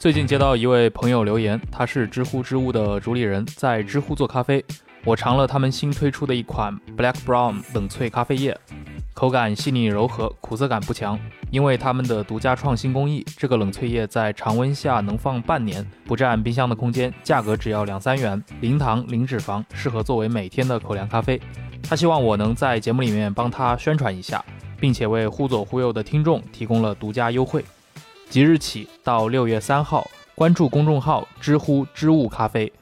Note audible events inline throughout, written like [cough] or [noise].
最近接到一位朋友留言，他是知乎知物的主理人，在知乎做咖啡。我尝了他们新推出的一款 Black Brown 冷萃咖啡液，口感细腻柔和，苦涩感不强。因为他们的独家创新工艺，这个冷萃液在常温下能放半年，不占冰箱的空间，价格只要两三元，零糖零脂肪，适合作为每天的口粮咖啡。他希望我能在节目里面帮他宣传一下，并且为忽左忽右的听众提供了独家优惠。即日起到六月三号，关注公众号“知乎知物咖啡”，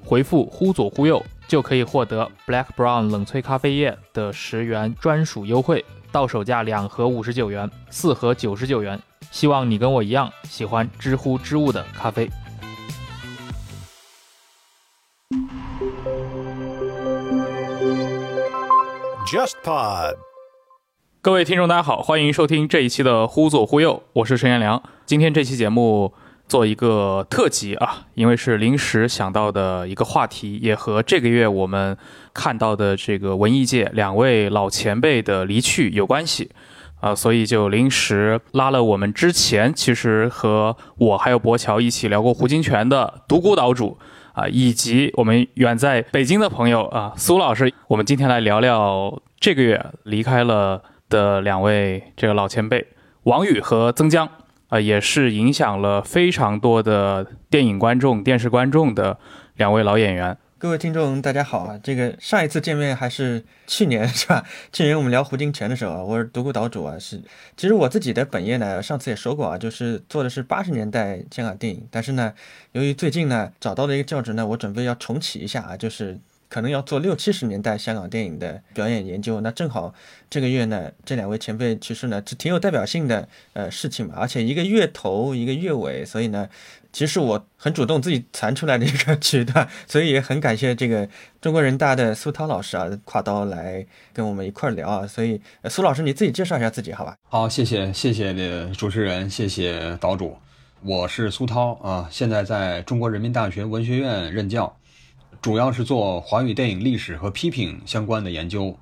回复“忽左忽右”就可以获得 Black Brown 冷萃咖啡液的十元专属优惠，到手价两盒五十九元，四盒九十九元。希望你跟我一样喜欢知乎知物的咖啡。JustPod。各位听众，大家好，欢迎收听这一期的《忽左忽右》，我是陈彦良。今天这期节目做一个特辑啊，因为是临时想到的一个话题，也和这个月我们看到的这个文艺界两位老前辈的离去有关系啊，所以就临时拉了我们之前其实和我还有博乔一起聊过胡金铨的独孤岛主啊，以及我们远在北京的朋友啊苏老师，我们今天来聊聊这个月离开了。的两位这个老前辈王宇和曾江啊，也是影响了非常多的电影观众、电视观众的两位老演员。各位听众，大家好啊！这个上一次见面还是去年是吧？[laughs] 去年我们聊胡金铨的时候啊，我是独孤岛主啊。是，其实我自己的本业呢，上次也说过啊，就是做的是八十年代香港电影。但是呢，由于最近呢找到了一个教职呢，我准备要重启一下啊，就是。可能要做六七十年代香港电影的表演研究，那正好这个月呢，这两位前辈去世呢，是挺有代表性的呃事情嘛，而且一个月头一个月尾，所以呢，其实我很主动自己传出来的一个 [laughs] 曲段，所以也很感谢这个中国人大的苏涛老师啊，跨刀来跟我们一块儿聊啊，所以苏老师你自己介绍一下自己好吧？好，谢谢谢谢的主持人，谢谢岛主，我是苏涛啊，现在在中国人民大学文学院任教。主要是做华语电影历史和批评相关的研究，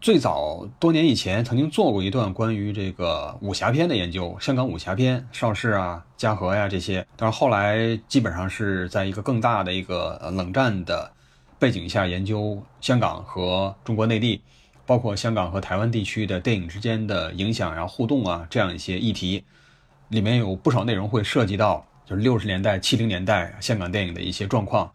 最早多年以前曾经做过一段关于这个武侠片的研究，香港武侠片，邵氏啊、嘉禾呀这些。但是后来基本上是在一个更大的一个冷战的背景下研究香港和中国内地，包括香港和台湾地区的电影之间的影响呀、互动啊这样一些议题，里面有不少内容会涉及到就是六十年代、七零年代香港电影的一些状况。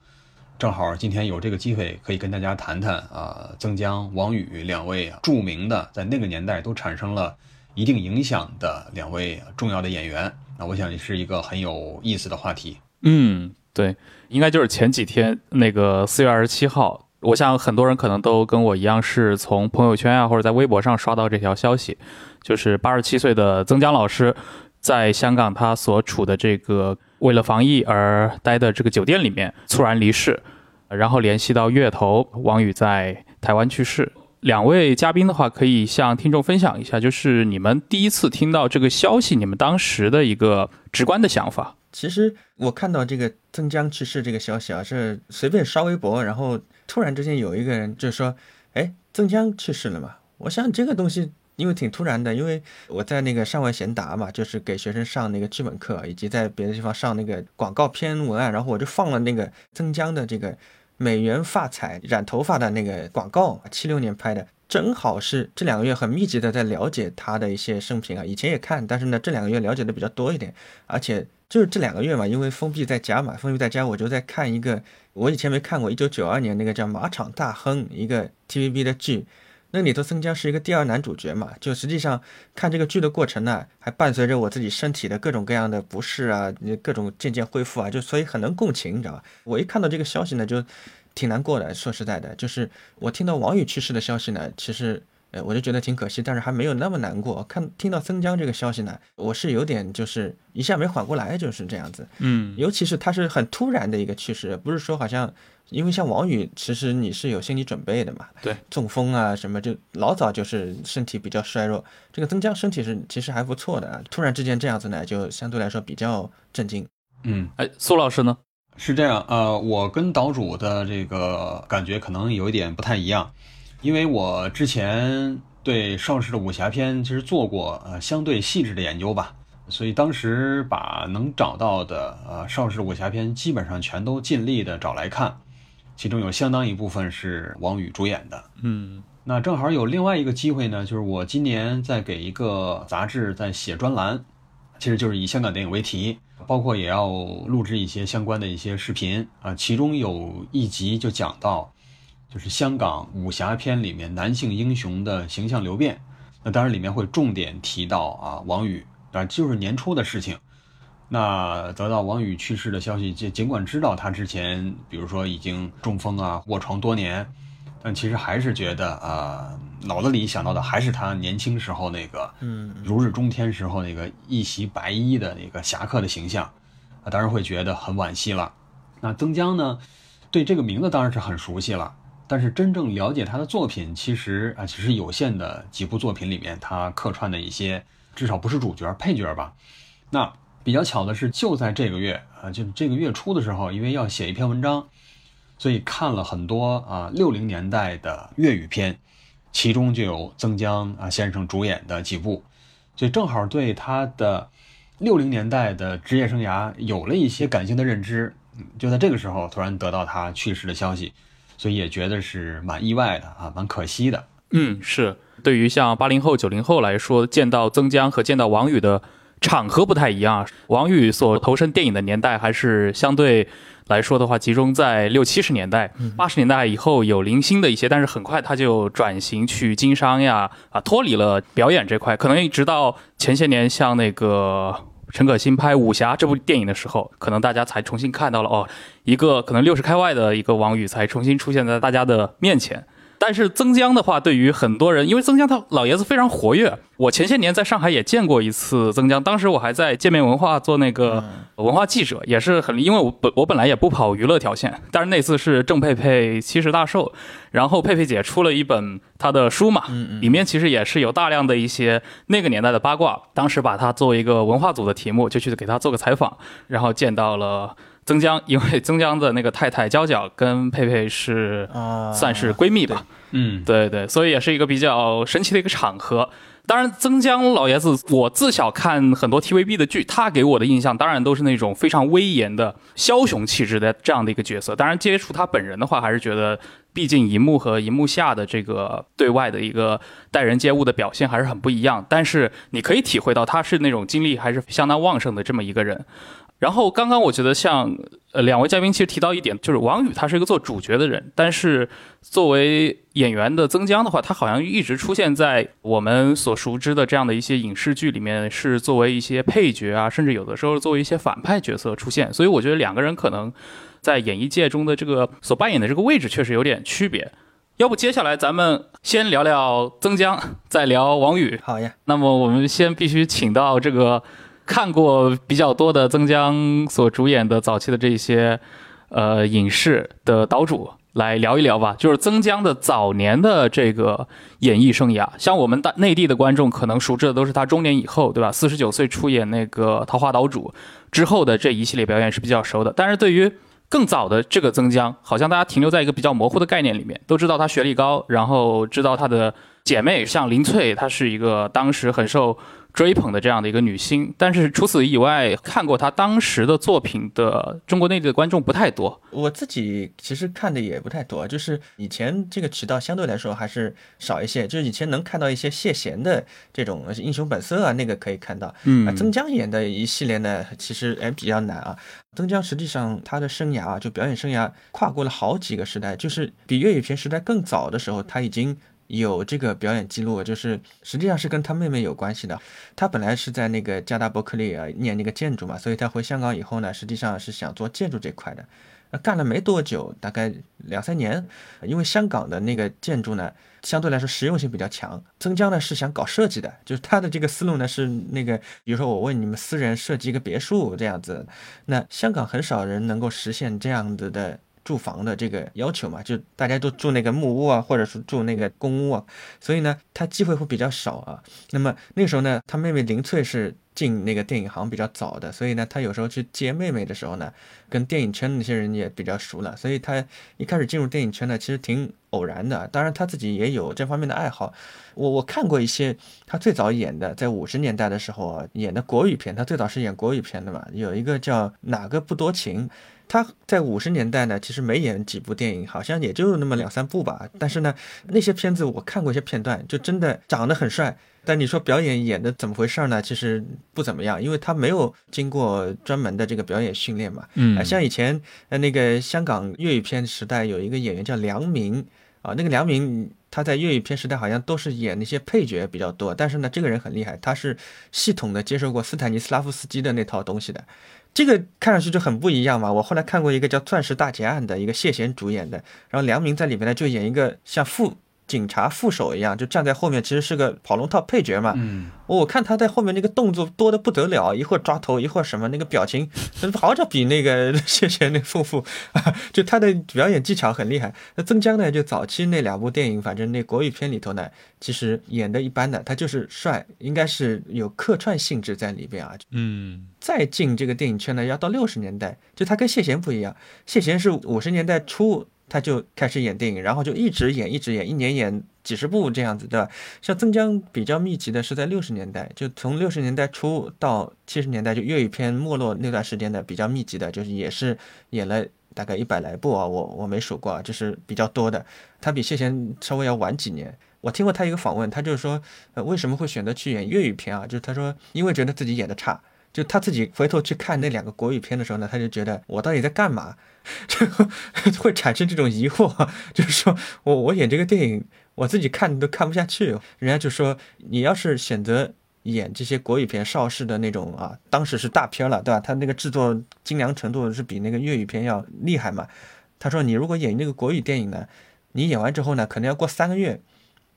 正好今天有这个机会，可以跟大家谈谈啊，曾江、王宇两位著名的，在那个年代都产生了一定影响的两位重要的演员。那我想也是一个很有意思的话题。嗯，对，应该就是前几天那个四月二十七号，我想很多人可能都跟我一样，是从朋友圈啊或者在微博上刷到这条消息，就是八十七岁的曾江老师在香港他所处的这个。为了防疫而待的这个酒店里面猝然离世，然后联系到月头王宇在台湾去世。两位嘉宾的话，可以向听众分享一下，就是你们第一次听到这个消息，你们当时的一个直观的想法。其实我看到这个曾江去世这个消息啊，是随便刷微博，然后突然之间有一个人就说：“哎，曾江去世了嘛？”我想这个东西。因为挺突然的，因为我在那个上外贤达嘛，就是给学生上那个剧本课，以及在别的地方上那个广告片文案，然后我就放了那个曾江的这个美元发彩染头发的那个广告，七六年拍的，正好是这两个月很密集的在了解他的一些生平啊，以前也看，但是呢这两个月了解的比较多一点，而且就是这两个月嘛，因为封闭在家嘛，封闭在家，我就在看一个我以前没看过，一九九二年那个叫《马场大亨》一个 TVB 的剧。那里头曾江是一个第二男主角嘛，就实际上看这个剧的过程呢，还伴随着我自己身体的各种各样的不适啊，各种渐渐恢复啊，就所以很能共情，你知道吧？我一看到这个消息呢，就挺难过的。说实在的，就是我听到王宇去世的消息呢，其实。呃，我就觉得挺可惜，但是还没有那么难过。看听到曾江这个消息呢，我是有点就是一下没缓过来，就是这样子。嗯，尤其是他是很突然的一个去世，不是说好像，因为像王宇，其实你是有心理准备的嘛。对，中风啊什么，就老早就是身体比较衰弱。这个曾江身体是其实还不错的，突然之间这样子呢，就相对来说比较震惊。嗯，哎，苏老师呢？是这样，呃，我跟岛主的这个感觉可能有一点不太一样。因为我之前对邵氏的武侠片其实做过呃相对细致的研究吧，所以当时把能找到的呃邵氏武侠片基本上全都尽力的找来看，其中有相当一部分是王宇主演的。嗯那正好有另外一个机会呢，就是我今年在给一个杂志在写专栏，其实就是以香港电影为题，包括也要录制一些相关的一些视频啊。其中有一集就讲到，就是香港武侠片里面男性英雄的形象流变。那当然里面会重点提到啊王宇，啊就是年初的事情。那得到王宇去世的消息，尽尽管知道他之前，比如说已经中风啊，卧床多年，但其实还是觉得啊、呃脑子里想到的还是他年轻时候那个，嗯，如日中天时候那个一袭白衣的那个侠客的形象，啊，当然会觉得很惋惜了。那曾江呢，对这个名字当然是很熟悉了，但是真正了解他的作品，其实啊，其实有限的几部作品里面，他客串的一些，至少不是主角，配角吧。那比较巧的是，就在这个月啊，就这个月初的时候，因为要写一篇文章，所以看了很多啊六零年代的粤语片，其中就有曾江啊先生主演的几部，所以正好对他的六零年代的职业生涯有了一些感性的认知。就在这个时候，突然得到他去世的消息，所以也觉得是蛮意外的啊，蛮可惜的。嗯，是对于像八零后、九零后来说，见到曾江和见到王宇的场合不太一样。王宇所投身电影的年代还是相对来说的话，集中在六七十年代、八十年代以后有零星的一些，但是很快他就转型去经商呀，啊，脱离了表演这块，可能一直到前些年像那个。陈可辛拍《武侠》这部电影的时候，可能大家才重新看到了哦，一个可能六十开外的一个王宇才重新出现在大家的面前。但是曾江的话，对于很多人，因为曾江他老爷子非常活跃，我前些年在上海也见过一次曾江，当时我还在界面文化做那个文化记者，也是很，因为我本我本来也不跑娱乐条线，[laughs] 但是那次是郑佩佩七十大寿，然后佩佩姐出了一本她的书嘛，里面其实也是有大量的一些那个年代的八卦，当时把它作为一个文化组的题目，就去给他做个采访，然后见到了。曾江，因为曾江的那个太太娇娇跟佩佩是啊，算是闺蜜吧，嗯，对对，所以也是一个比较神奇的一个场合。当然，曾江老爷子，我自小看很多 TVB 的剧，他给我的印象当然都是那种非常威严的枭雄气质的这样的一个角色。当然，接触他本人的话，还是觉得，毕竟荧幕和荧幕下的这个对外的一个待人接物的表现还是很不一样。但是你可以体会到他是那种精力还是相当旺盛的这么一个人。然后刚刚我觉得像呃两位嘉宾其实提到一点，就是王宇他是一个做主角的人，但是作为演员的曾江的话，他好像一直出现在我们所熟知的这样的一些影视剧里面，是作为一些配角啊，甚至有的时候作为一些反派角色出现。所以我觉得两个人可能在演艺界中的这个所扮演的这个位置确实有点区别。要不接下来咱们先聊聊曾江，再聊王宇。好呀，那么我们先必须请到这个看过比较多的曾江所主演的早期的这些呃影视的岛主来聊一聊吧，就是曾江的早年的这个演艺生涯。像我们大内地的观众可能熟知的都是他中年以后，对吧？四十九岁出演那个《桃花岛主》之后的这一系列表演是比较熟的，但是对于更早的这个曾江，好像大家停留在一个比较模糊的概念里面，都知道他学历高，然后知道他的姐妹像林翠，她是一个当时很受追捧的这样的一个女星，但是除此以外，看过她当时的作品的中国内地的观众不太多。我自己其实看的也不太多，就是以前这个渠道相对来说还是少一些，就是以前能看到一些谢贤的这种《英雄本色》啊，那个可以看到。嗯啊，曾江演的一系列呢，其实哎比较难啊。曾江实际上他的生涯啊，就表演生涯跨过了好几个时代，就是比粤语片时代更早的时候，他已经有这个表演记录，就是实际上是跟他妹妹有关系的。他本来是在那个加大伯克利啊念那个建筑嘛，所以他回香港以后呢，实际上是想做建筑这块的。那干了没多久，大概两三年，因为香港的那个建筑呢，相对来说实用性比较强。曾江呢是想搞设计的，就是他的这个思路呢是那个，比如说我为你们私人设计一个别墅这样子，那香港很少人能够实现这样子的。住房的这个要求嘛，就大家都住那个木屋啊，或者是住那个公屋啊，所以呢，他机会会比较少啊。那么那时候呢，他妹妹林翠是进那个电影行比较早的，所以呢，他有时候去接妹妹的时候呢，跟电影圈那些人也比较熟了，所以他一开始进入电影圈呢，其实挺偶然的。当然他自己也有这方面的爱好。我我看过一些他最早演的，在五十年代的时候啊，演的国语片，他最早是演国语片的嘛，有一个叫哪个不多情。他在五十年代呢，其实没演几部电影，好像也就那么两三部吧。但是呢，那些片子我看过一些片段，就真的长得很帅。但你说表演演的怎么回事呢？其实不怎么样，因为他没有经过专门的这个表演训练嘛。嗯，像以前呃那个香港粤语片时代有一个演员叫梁明啊，那个梁明他在粤语片时代好像都是演那些配角比较多。但是呢，这个人很厉害，他是系统的接受过斯坦尼斯拉夫斯基的那套东西的。这个看上去就很不一样嘛。我后来看过一个叫《钻石大劫案》的一个谢贤主演的，然后梁明在里面呢就演一个像副。警察副手一样，就站在后面，其实是个跑龙套配角嘛。嗯，我看他在后面那个动作多的不得了，一会儿抓头，一会儿什么，那个表情好像比那个 [laughs] 谢贤那丰富啊。[laughs] 就他的表演技巧很厉害。那曾江呢，就早期那两部电影，反正那国语片里头呢，其实演的一般的，他就是帅，应该是有客串性质在里边啊。嗯，再进这个电影圈呢，要到六十年代，就他跟谢贤不一样，谢贤是五十年代初。他就开始演电影，然后就一直演，一直演，一年演几十部这样子，对吧？像曾江比较密集的是在六十年代，就从六十年代初到七十年代，就粤语片没落那段时间的比较密集的，就是也是演了大概一百来部啊，我我没数过啊，就是比较多的。他比谢贤稍微要晚几年。我听过他一个访问，他就是说，呃，为什么会选择去演粤语片啊？就是他说，因为觉得自己演的差。就他自己回头去看那两个国语片的时候呢，他就觉得我到底在干嘛？[laughs] 就 [laughs] 会产生这种疑惑，就是说我我演这个电影，我自己看都看不下去。人家就说你要是选择演这些国语片，邵氏的那种啊，当时是大片了，对吧？他那个制作精良程度是比那个粤语片要厉害嘛。他说你如果演那个国语电影呢，你演完之后呢，可能要过三个月，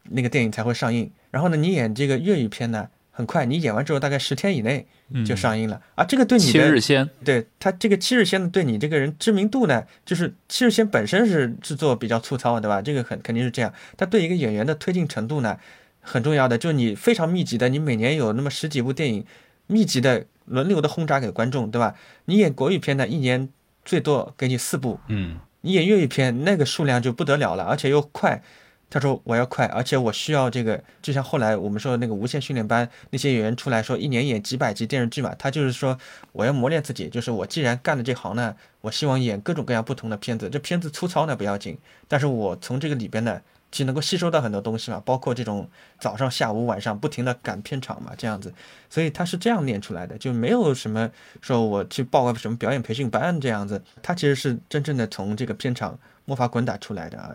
那个电影才会上映。然后呢，你演这个粤语片呢？很快，你演完之后大概十天以内就上映了啊！这个对你的七日先，对他这个七日先呢，对你这个人知名度呢，就是七日先本身是制作比较粗糙，对吧？这个很肯定是这样。他对一个演员的推进程度呢，很重要的，就是你非常密集的，你每年有那么十几部电影，密集的轮流的轰炸给观众，对吧？你演国语片呢，一年最多给你四部，嗯，你演粤语片那个数量就不得了了，而且又快。他说我要快，而且我需要这个，就像后来我们说的那个无线训练班那些演员出来说，一年演几百集电视剧嘛。他就是说我要磨练自己，就是我既然干了这行呢，我希望演各种各样不同的片子。这片子粗糙呢不要紧，但是我从这个里边呢，其实能够吸收到很多东西嘛，包括这种早上、下午、晚上不停的赶片场嘛，这样子。所以他是这样练出来的，就没有什么说我去报个什么表演培训班这样子。他其实是真正的从这个片场。摸爬滚打出来的啊！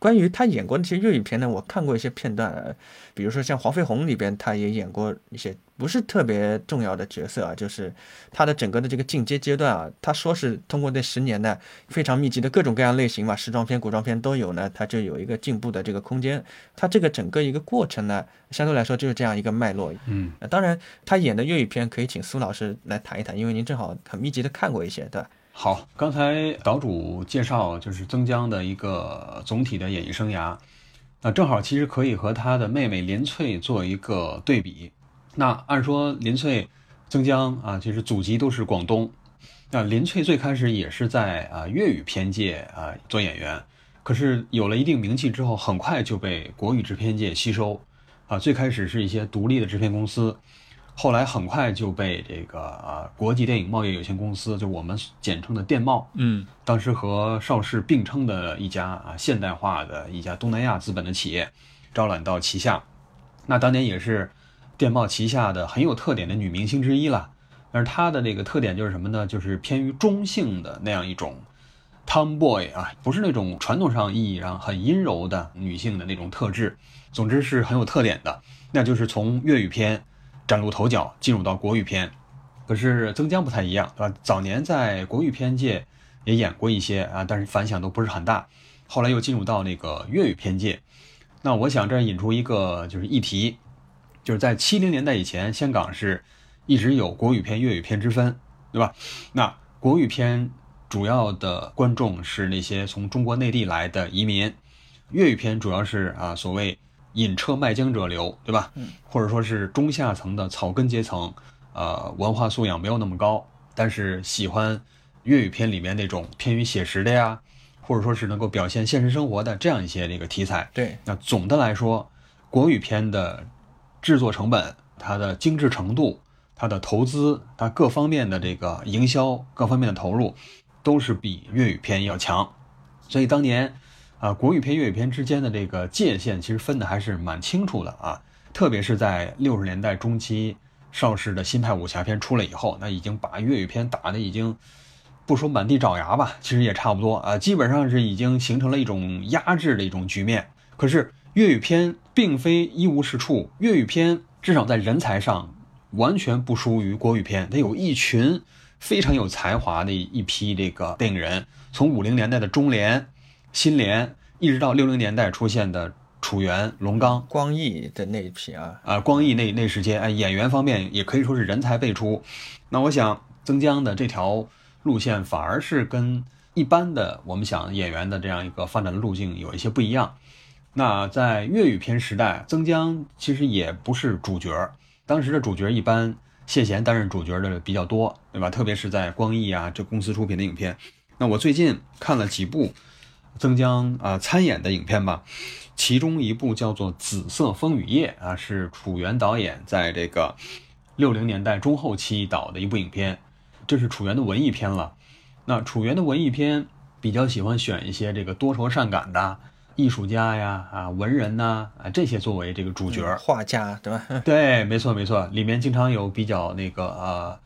关于他演过那些粤语片呢，我看过一些片段，比如说像《黄飞鸿》里边，他也演过一些不是特别重要的角色啊。就是他的整个的这个进阶阶段啊，他说是通过那十年呢，非常密集的各种各样类型嘛，时装片、古装片都有呢，他就有一个进步的这个空间。他这个整个一个过程呢，相对来说就是这样一个脉络。嗯，当然他演的粤语片可以请苏老师来谈一谈，因为您正好很密集的看过一些，对吧？好，刚才岛主介绍就是曾江的一个总体的演艺生涯，那正好其实可以和他的妹妹林翠做一个对比。那按说林翠、曾江啊，其实祖籍都是广东。那林翠最开始也是在啊粤语片界啊做演员，可是有了一定名气之后，很快就被国语制片界吸收啊。最开始是一些独立的制片公司。后来很快就被这个啊国际电影贸易有限公司，就我们简称的电贸，嗯，当时和邵氏并称的一家啊现代化的一家东南亚资本的企业，招揽到旗下。那当年也是电贸旗下的很有特点的女明星之一了。但是她的这个特点就是什么呢？就是偏于中性的那样一种 tomboy 啊，不是那种传统上意义上很阴柔的女性的那种特质。总之是很有特点的，那就是从粤语片。崭露头角，进入到国语片，可是曾江不太一样，对吧？早年在国语片界也演过一些啊，但是反响都不是很大。后来又进入到那个粤语片界，那我想这引出一个就是议题，就是在七零年代以前，香港是一直有国语片、粤语片之分，对吧？那国语片主要的观众是那些从中国内地来的移民，粤语片主要是啊所谓。引车卖浆者流，对吧？嗯或者说是中下层的草根阶层，呃，文化素养没有那么高，但是喜欢粤语片里面那种偏于写实的呀，或者说是能够表现现实生活的这样一些这个题材。对，那总的来说，国语片的制作成本、它的精致程度、它的投资、它各方面的这个营销、各方面的投入，都是比粤语片要强。所以当年，啊，国语片、粤语片之间的这个界限其实分的还是蛮清楚的啊。特别是在六十年代中期，邵氏的新派武侠片出来以后，那已经把粤语片打的已经不说满地找牙吧，其实也差不多啊，基本上是已经形成了一种压制的一种局面。可是粤语片并非一无是处，粤语片至少在人才上完全不输于国语片，它有一群非常有才华的一批这个电影人，从五零年代的中联、新联，一直到六零年代出现的。楚原、龙刚、光义的那一批啊，啊，光义那那时间，哎，演员方面也可以说是人才辈出。那我想，曾江的这条路线反而是跟一般的我们想演员的这样一个发展的路径有一些不一样。那在粤语片时代，曾江其实也不是主角，当时的主角一般谢贤担任主角的比较多，对吧？特别是在光义啊这公司出品的影片。那我最近看了几部曾江啊参演的影片吧。其中一部叫做《紫色风雨夜》啊，是楚原导演在这个六零年代中后期导的一部影片，这是楚原的文艺片了。那楚原的文艺片比较喜欢选一些这个多愁善感的艺术家呀、啊文人呐啊这些作为这个主角，画家对吧？[laughs] 对，没错没错，里面经常有比较那个呃。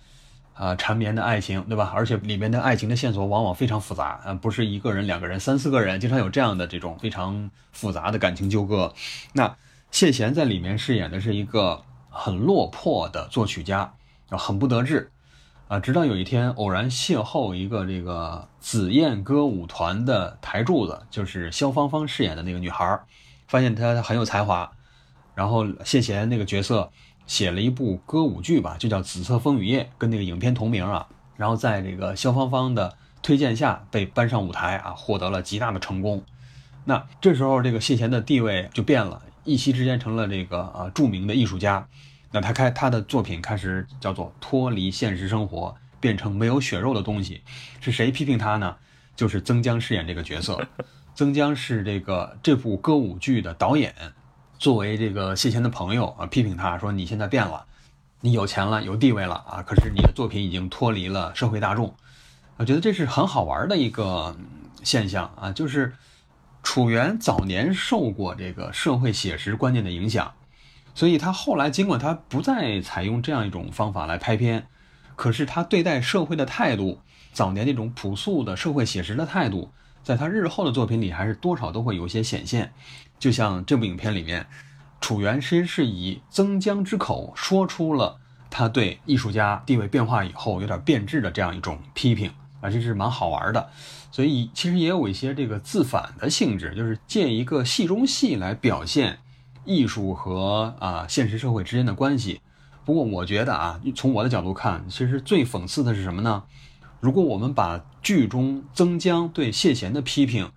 啊，缠绵的爱情，对吧？而且里面的爱情的线索往往非常复杂，啊，不是一个人、两个人、三四个人，经常有这样的这种非常复杂的感情纠葛。那谢贤在里面饰演的是一个很落魄的作曲家，很不得志，啊，直到有一天偶然邂逅一个这个紫燕歌舞团的台柱子，就是萧芳芳饰演的那个女孩，发现她很有才华，然后谢贤那个角色。写了一部歌舞剧吧，就叫《紫色风雨夜》，跟那个影片同名啊。然后在这个萧芳芳的推荐下，被搬上舞台啊，获得了极大的成功。那这时候，这个谢贤的地位就变了，一夕之间成了这个啊著名的艺术家。那他开他的作品开始叫做脱离现实生活，变成没有血肉的东西。是谁批评他呢？就是曾江饰演这个角色。曾江是这个这部歌舞剧的导演。作为这个谢贤的朋友啊，批评他说：“你现在变了，你有钱了，有地位了啊，可是你的作品已经脱离了社会大众。”我觉得这是很好玩的一个现象啊，就是楚原早年受过这个社会写实观念的影响，所以他后来尽管他不再采用这样一种方法来拍片，可是他对待社会的态度，早年那种朴素的社会写实的态度，在他日后的作品里还是多少都会有些显现。就像这部影片里面，楚原其实是以曾江之口说出了他对艺术家地位变化以后有点变质的这样一种批评啊，这是蛮好玩的。所以其实也有一些这个自反的性质，就是借一个戏中戏来表现艺术和啊现实社会之间的关系。不过我觉得啊，从我的角度看，其实最讽刺的是什么呢？如果我们把剧中曾江对谢贤的批评，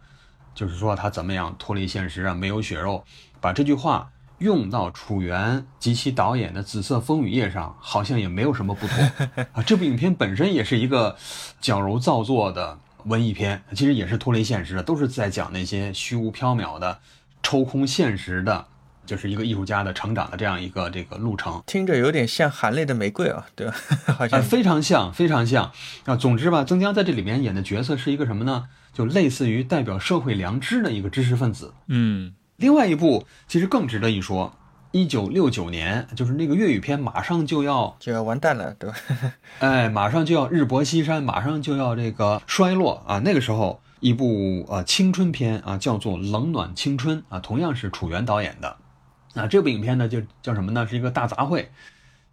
就是说他怎么样脱离现实啊，没有血肉，把这句话用到楚原及其导演的《紫色风雨夜》上，好像也没有什么不妥 [laughs] 啊。这部影片本身也是一个矫揉造作的文艺片，其实也是脱离现实的，都是在讲那些虚无缥缈的、抽空现实的，就是一个艺术家的成长的这样一个这个路程。听着有点像含泪的玫瑰啊，对吧？好像非常像，非常像啊。总之吧，曾江在这里面演的角色是一个什么呢？就类似于代表社会良知的一个知识分子。嗯，另外一部其实更值得一说，一九六九年，就是那个粤语片马上就要就要完蛋了，对吧？哎，马上就要日薄西山，马上就要这个衰落啊！那个时候，一部呃青春片啊，叫做《冷暖青春》啊，同样是楚原导演的。啊，这部影片呢，就叫什么呢？是一个大杂烩，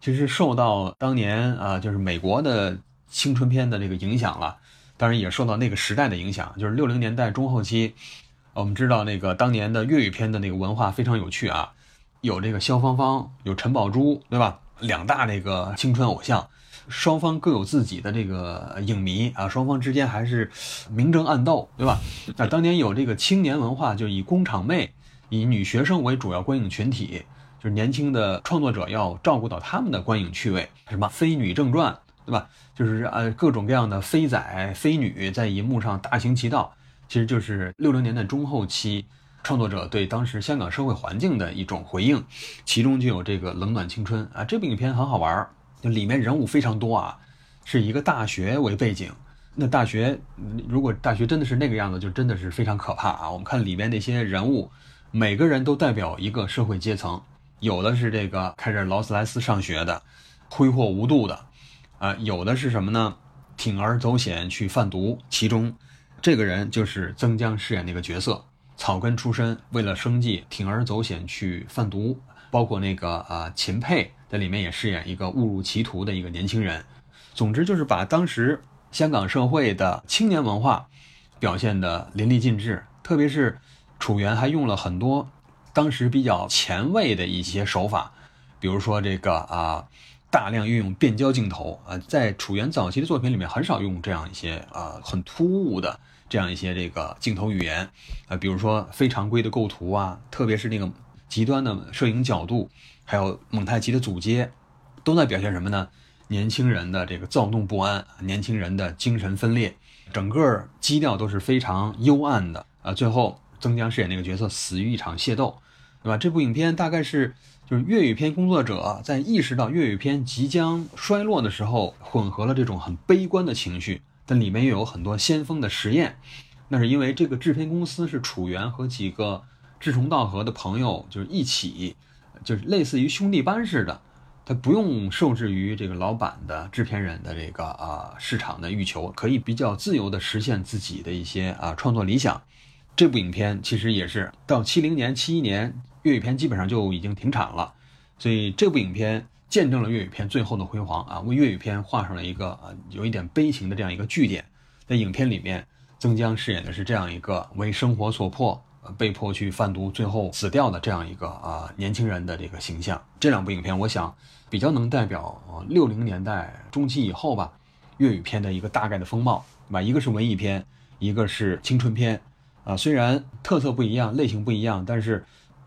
其实受到当年啊，就是美国的青春片的这个影响了。当然也受到那个时代的影响，就是六零年代中后期，我们知道那个当年的粤语片的那个文化非常有趣啊，有这个萧芳芳，有陈宝珠，对吧？两大那个青春偶像，双方各有自己的这个影迷啊，双方之间还是明争暗斗，对吧？那当年有这个青年文化，就以工厂妹、以女学生为主要观影群体，就是年轻的创作者要照顾到他们的观影趣味，什么《飞女正传》，对吧？就是呃各种各样的飞仔、飞女在银幕上大行其道，其实就是六零年代中后期创作者对当时香港社会环境的一种回应，其中就有这个《冷暖青春》啊，这部影片很好玩，就里面人物非常多啊，是一个大学为背景，那大学如果大学真的是那个样子，就真的是非常可怕啊！我们看里面那些人物，每个人都代表一个社会阶层。有的是这个开着劳斯莱斯上学的，挥霍无度的，啊，有的是什么呢？铤而走险去贩毒。其中，这个人就是曾江饰演那个角色，草根出身，为了生计铤而走险去贩毒。包括那个啊，秦沛在里面也饰演一个误入歧途的一个年轻人。总之就是把当时香港社会的青年文化表现的淋漓尽致，特别是楚原还用了很多。当时比较前卫的一些手法，比如说这个啊，大量运用变焦镜头啊，在楚原早期的作品里面很少用这样一些啊很突兀的这样一些这个镜头语言啊，比如说非常规的构图啊，特别是那个极端的摄影角度，还有蒙太奇的组接，都在表现什么呢？年轻人的这个躁动不安，年轻人的精神分裂，整个基调都是非常幽暗的啊。最后，曾江饰演那个角色死于一场械斗。对吧？这部影片大概是就是粤语片工作者在意识到粤语片即将衰落的时候，混合了这种很悲观的情绪，但里面又有很多先锋的实验。那是因为这个制片公司是楚原和几个志同道合的朋友，就是一起，就是类似于兄弟班似的，他不用受制于这个老板的制片人的这个啊市场的欲求，可以比较自由的实现自己的一些啊创作理想。这部影片其实也是到七零年、七一年。粤语片基本上就已经停产了，所以这部影片见证了粤语片最后的辉煌啊，为粤语片画上了一个啊有一点悲情的这样一个句点。在影片里面，曾江饰演的是这样一个为生活所迫，被迫去贩毒，最后死掉的这样一个啊年轻人的这个形象。这两部影片，我想比较能代表六零年代中期以后吧粤语片的一个大概的风貌，对吧？一个是文艺片，一个是青春片，啊，虽然特色不一样，类型不一样，但是。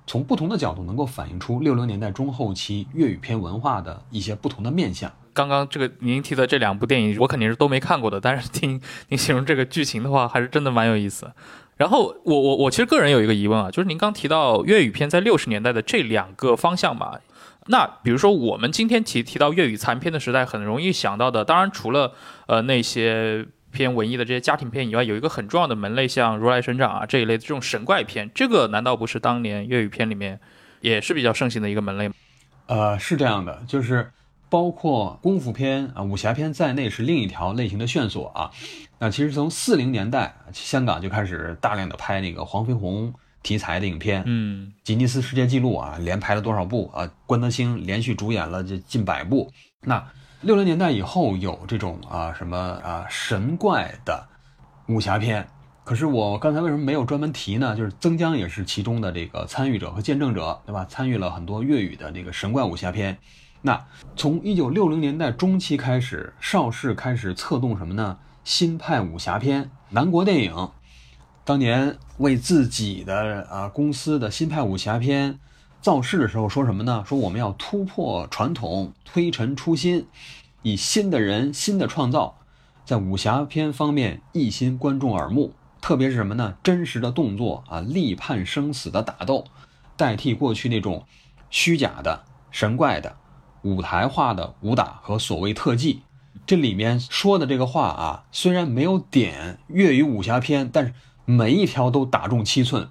从不同的角度，能够反映出六零年代中后期粤语片文化的一些不同的面相。刚刚这个您提的这两部电影，我肯定是都没看过的，但是听您形容这个剧情的话，还是真的蛮有意思。然后我我我其实个人有一个疑问啊，就是您刚提到粤语片在六十年代的这两个方向吧，那比如说我们今天提提到粤语残片的时代，很容易想到的，当然除了呃那些。偏文艺的这些家庭片以外，有一个很重要的门类，像《如来神掌》啊这一类的这种神怪片，这个难道不是当年粤语片里面也是比较盛行的一个门类吗？呃，是这样的，就是包括功夫片啊、武侠片在内是另一条类型的线索啊。那其实从四零年代，香港就开始大量的拍那个黄飞鸿题材的影片，嗯，吉尼斯世界纪录啊，连拍了多少部啊？关德兴连续主演了这近百部，那。六零年代以后有这种啊什么啊神怪的武侠片，可是我刚才为什么没有专门提呢？就是曾江也是其中的这个参与者和见证者，对吧？参与了很多粤语的这个神怪武侠片。那从一九六零年代中期开始，邵氏开始策动什么呢？新派武侠片。南国电影当年为自己的啊公司的新派武侠片。造势的时候说什么呢？说我们要突破传统，推陈出新，以新的人、新的创造，在武侠片方面一新观众耳目。特别是什么呢？真实的动作啊，力判生死的打斗，代替过去那种虚假的、神怪的、舞台化的武打和所谓特技。这里面说的这个话啊，虽然没有点粤语武侠片，但是每一条都打中七寸，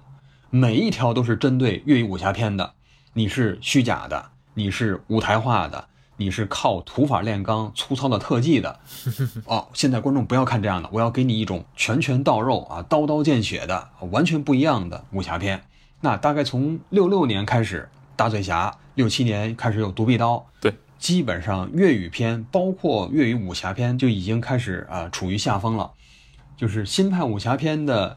每一条都是针对粤语武侠片的。你是虚假的，你是舞台化的，你是靠土法炼钢、粗糙的特技的。[laughs] 哦，现在观众不要看这样的，我要给你一种拳拳到肉啊、刀刀见血的完全不一样的武侠片。那大概从六六年开始，大醉侠；六七年开始有独臂刀。对，基本上粤语片，包括粤语武侠片，就已经开始啊处于下风了。就是新派武侠片的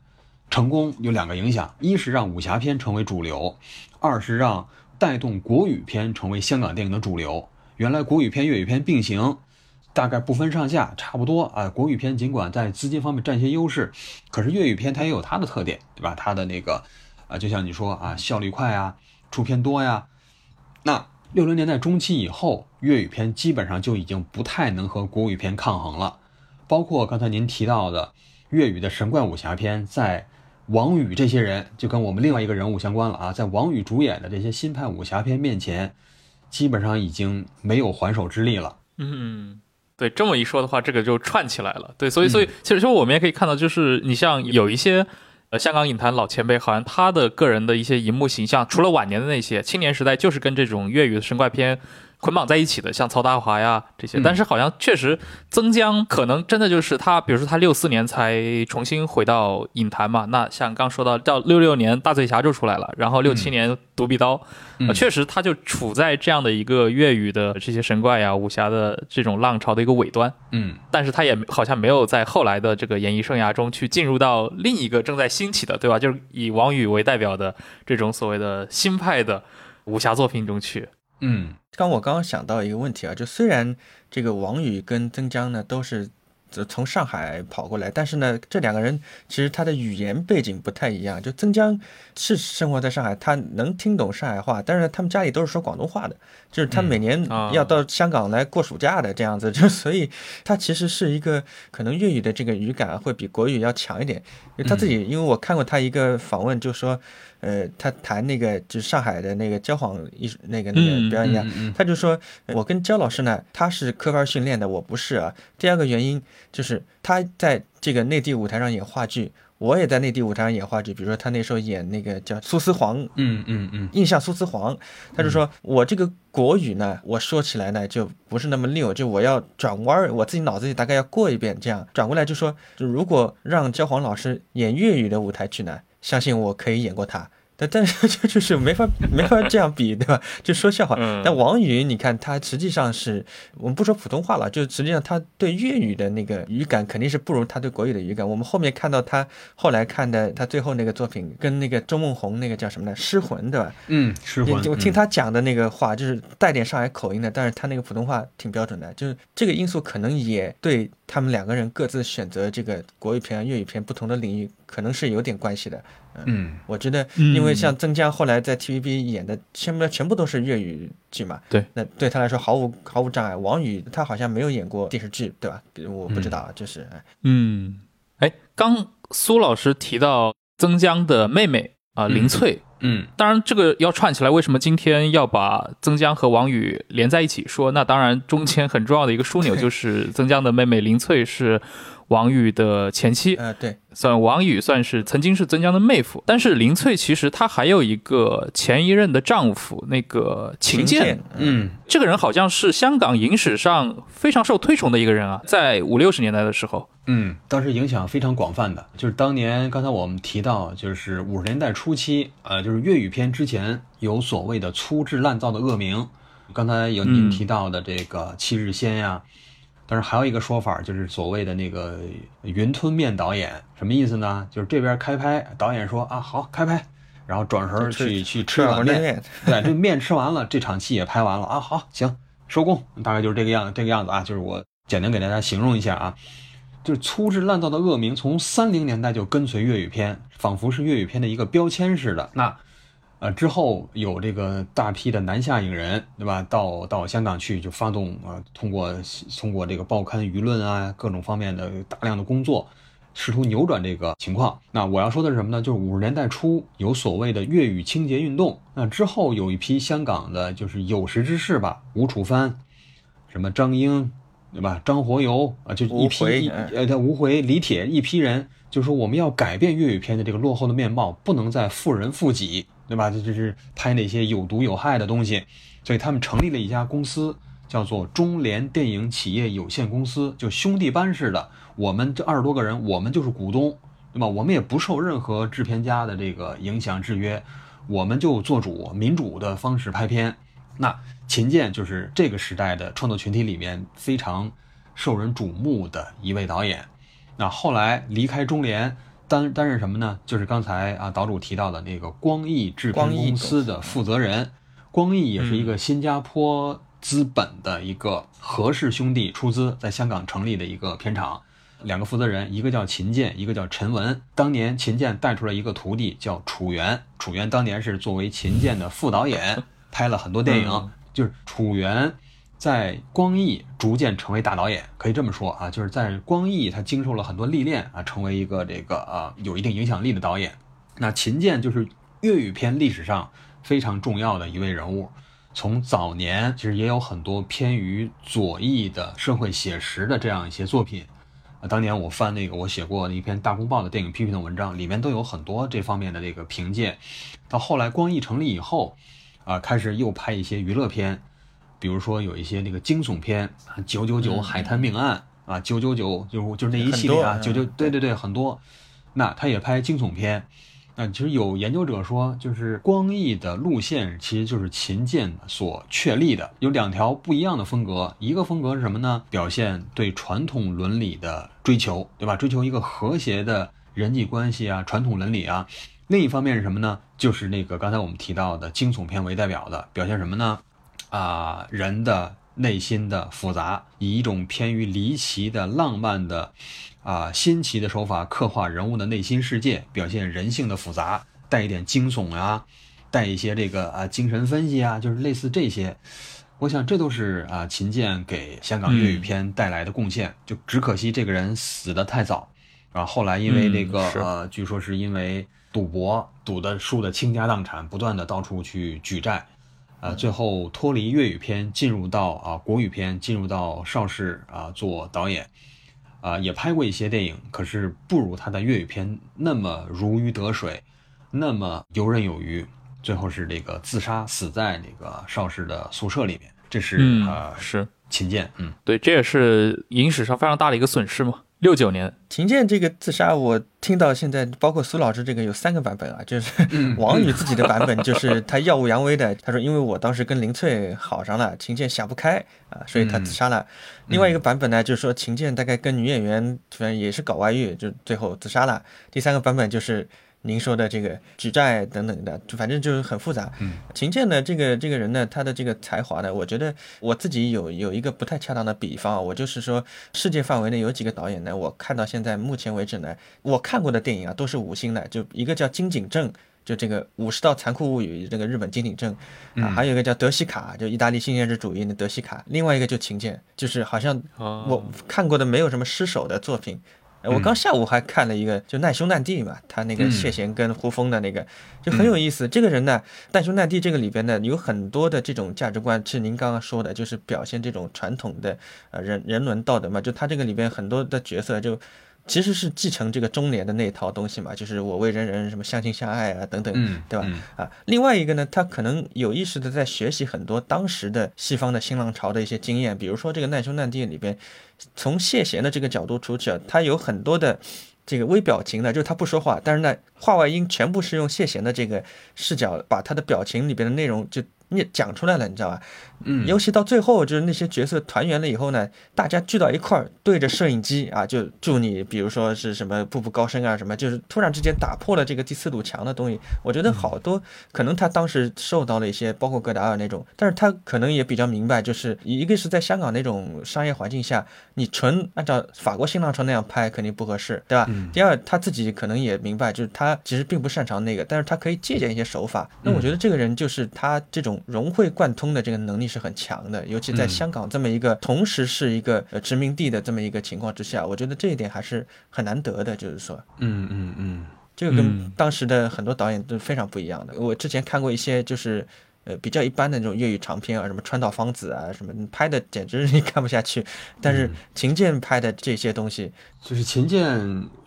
成功有两个影响：一是让武侠片成为主流，二是让。带动国语片成为香港电影的主流。原来国语片、粤语片并行，大概不分上下，差不多啊。国语片尽管在资金方面占些优势，可是粤语片它也有它的特点，对吧？它的那个啊，就像你说啊，效率快啊，出片多呀，那六零年代中期以后，粤语片基本上就已经不太能和国语片抗衡了。包括刚才您提到的粤语的神怪武侠片，在王宇这些人就跟我们另外一个人物相关了啊，在王宇主演的这些新派武侠片面前，基本上已经没有还手之力了。嗯，对，这么一说的话，这个就串起来了。对，所以，所以，其实我们也可以看到，就是你像有一些。呃，香港影坛老前辈，好像他的个人的一些荧幕形象，除了晚年的那些，青年时代就是跟这种粤语的神怪片。捆绑在一起的，像曹达华呀这些，但是好像确实曾江可能真的就是他，比如说他六四年才重新回到影坛嘛。那像刚说到，到六六年大醉侠就出来了，然后六七年独臂刀，确实他就处在这样的一个粤语的这些神怪呀武侠的这种浪潮的一个尾端。嗯，但是他也好像没有在后来的这个演艺生涯中去进入到另一个正在兴起的，对吧？就是以王宇为代表的这种所谓的新派的武侠作品中去。嗯。刚我刚刚想到一个问题啊，就虽然这个王宇跟曾江呢都是从上海跑过来，但是呢，这两个人其实他的语言背景不太一样。就曾江是生活在上海，他能听懂上海话，但是他们家里都是说广东话的，就是他每年要到香港来过暑假的这样子，就 [laughs] 所以他其实是一个可能粤语的这个语感会比国语要强一点。他自己，因为我看过他一个访问，就说。呃，他谈那个就是上海的那个焦晃艺术那个那个表演家，他就说，我跟焦老师呢，他是科班训练的，我不是啊。第二个原因就是他在这个内地舞台上演话剧，我也在内地舞台上演话剧。比如说他那时候演那个叫苏丝黄，嗯嗯嗯，印象苏丝黄，他就说我这个国语呢，我说起来呢就不是那么溜，就我要转弯儿，我自己脑子里大概要过一遍，这样转过来就说，就如果让焦黄老师演粤语的舞台剧呢。相信我可以演过他，但 [laughs] 但是就就是没法没法这样比，对吧？就说笑话。但王宇，你看他实际上是我们不说普通话了，就实际上他对粤语的那个语感肯定是不如他对国语的语感。我们后面看到他后来看的他最后那个作品，跟那个周梦红那个叫什么呢？失魂，对吧？嗯，失魂。我听他讲的那个话，就是带点上海口音的，但是他那个普通话挺标准的。就是这个因素可能也对他们两个人各自选择这个国语片、粤语片不同的领域。可能是有点关系的，嗯，我觉得，因为像曾江后来在 TVB 演的，全部全部都是粤语剧嘛，对，那对他来说毫无毫无障碍。王宇他好像没有演过电视剧，对吧？我不知道，就是，嗯，哎，刚苏老师提到曾江的妹妹啊，林翠，嗯，当然这个要串起来，为什么今天要把曾江和王宇连在一起说？那当然中间很重要的一个枢纽就是曾江的妹妹林翠是。王宇的前妻，呃，对，算王宇算是曾经是曾江的妹夫，但是林翠其实她还有一个前一任的丈夫，那个秦剑，嗯，这个人好像是香港影史上非常受推崇的一个人啊，在五六十年代的时候，嗯，当时影响非常广泛的，就是当年刚才我们提到，就是五十年代初期，呃，就是粤语片之前有所谓的粗制滥造的恶名，刚才有您提到的这个七日仙呀。但是还有一个说法，就是所谓的那个云吞面导演，什么意思呢？就是这边开拍，导演说啊好开拍，然后转身去去吃碗面，[laughs] 对，这面吃完了，这场戏也拍完了啊，好行收工，大概就是这个样这个样子啊，就是我简单给大家形容一下啊，就是粗制滥造的恶名，从三零年代就跟随粤语片，仿佛是粤语片的一个标签似的。那。呃，之后有这个大批的南下影人，对吧？到到香港去就发动啊，通过通过这个报刊舆论啊，各种方面的大量的工作，试图扭转这个情况。那我要说的是什么呢？就是五十年代初有所谓的粤语清洁运动，那之后有一批香港的就是有识之士吧，吴楚帆，什么张英，对吧？张活游啊，就一批呃，他吴回、李铁一批人，就说我们要改变粤语片的这个落后的面貌，不能再富人富己。对吧？这这是拍那些有毒有害的东西，所以他们成立了一家公司，叫做中联电影企业有限公司，就兄弟班似的。我们这二十多个人，我们就是股东，对吧？我们也不受任何制片家的这个影响制约，我们就做主，民主的方式拍片。那秦剑就是这个时代的创作群体里面非常受人瞩目的一位导演。那后来离开中联。担担任什么呢？就是刚才啊岛主提到的那个光艺制片公司的负责人。光艺也是一个新加坡资本的一个何氏兄弟出资在香港成立的一个片场。两个负责人，一个叫秦剑，一个叫陈文。当年秦剑带出了一个徒弟叫楚原，楚原当年是作为秦剑的副导演拍了很多电影，嗯就是楚原在光艺逐渐成为大导演，可以这么说啊，就是在光艺他经受了很多历练啊，成为一个这个啊有一定影响力的导演。那秦剑就是粤语片历史上非常重要的一位人物。从早年其实也有很多偏于左翼的社会写实的这样一些作品，啊，当年我翻那个我写过的一篇《大公报》的电影批评的文章，里面都有很多这方面的这个评鉴。到后来光艺成立以后，啊，开始又拍一些娱乐片，比如说有一些那个惊悚片，啊，九九九海滩命案啊，九九九就是就是那一系列啊，九九对对对，很多。那他也拍惊悚片，那其实有研究者说，就是光艺的路线其实就是秦剑所确立的，有两条不一样的风格。一个风格是什么呢？表现对传统伦理的追求，对吧？追求一个和谐的人际关系啊，传统伦理啊。另一方面是什么呢？就是那个刚才我们提到的惊悚片为代表的，表现什么呢？啊，人的内心的复杂，以一种偏于离奇的浪漫的。啊，新奇的手法刻画人物的内心世界，表现人性的复杂，带一点惊悚啊，带一些这个啊精神分析啊，就是类似这些。我想这都是啊秦建给香港粤语片带来的贡献。就只可惜这个人死的太早，啊，后来因为这个、嗯呃，据说是因为赌博赌的输的倾家荡产，不断的到处去举债，呃，最后脱离粤语片，进入到啊国语片，进入到邵氏啊做导演。啊、也拍过一些电影，可是不如他的粤语片那么如鱼得水，那么游刃有余。最后是这个自杀，死在那个邵氏的宿舍里面。这是嗯呃是秦建，嗯对，这也是影史上非常大的一个损失嘛。六九年，秦剑这个自杀，我听到现在，包括苏老师这个有三个版本啊，就是 [laughs] 王宇自己的版本，就是他耀武扬威的，他说因为我当时跟林翠好上了，秦剑想不开啊，所以他自杀了。另外一个版本呢，就是说秦剑大概跟女演员反正也是搞外遇，就最后自杀了。第三个版本就是。您说的这个举债等等的，就反正就是很复杂。嗯，秦剑呢，这个这个人呢，他的这个才华呢，我觉得我自己有有一个不太恰当的比方啊，我就是说世界范围内有几个导演呢，我看到现在目前为止呢，我看过的电影啊都是五星的，就一个叫金井正。就这个《五十道残酷物语》，这个日本金井正啊，还有一个叫德西卡，就意大利新现实主义的德西卡，另外一个就秦剑，就是好像哦我看过的没有什么失手的作品。呃我刚下午还看了一个，就难兄难弟嘛，他那个嗯谢贤跟胡枫的那个，就很有意思。这个人呢，难兄难弟这个里边呢，有很多的这种价值观，是您刚刚说的，就是表现这种传统的呃人人伦道德嘛。就他这个里边很多的角色就。其实是继承这个中年的那一套东西嘛，就是我为人人什么相亲相爱啊等等，嗯，对吧？嗯啊，另外一个呢，他可能有意识的在学习很多当时的西方的新浪潮的一些经验，比如说这个难兄难弟里边，从谢贤的这个角度出去啊，他有很多的这个微表情呢，就是他不说话，但是呢，话外音全部是用谢贤的这个视角把他的表情里边的内容就念讲出来了，你知道吧？嗯尤其到最后，就是那些角色团圆了以后呢，大家聚到一块儿，对着摄影机啊，就祝你，比如说是什么步步高升啊，什么，就是突然之间打破了这个第四堵墙的东西。我觉得好多可能他当时受到了一些，包括戈达尔那种，但是他可能也比较明白，就是一个是在香港那种商业环境下，你纯按照法国新浪潮那样拍肯定不合适，对吧？第二，他自己可能也明白，就是他其实并不擅长那个，但是他可以借鉴一些手法。那我觉得这个人就是他这种融会贯通的这个能力是很强的，尤其在香港这么一个同时是一个呃殖民地的这么一个情况之下，我觉得这一点还是很难得的，就是说。嗯嗯嗯这个跟嗯当时的很多导演都非常不一样的。我之前看过一些就是。呃，比较一般的那种粤语长片啊，什么川岛芳子啊，什么拍的简直 [laughs] 你看不下去。但是秦剑拍的这些东西，就是秦建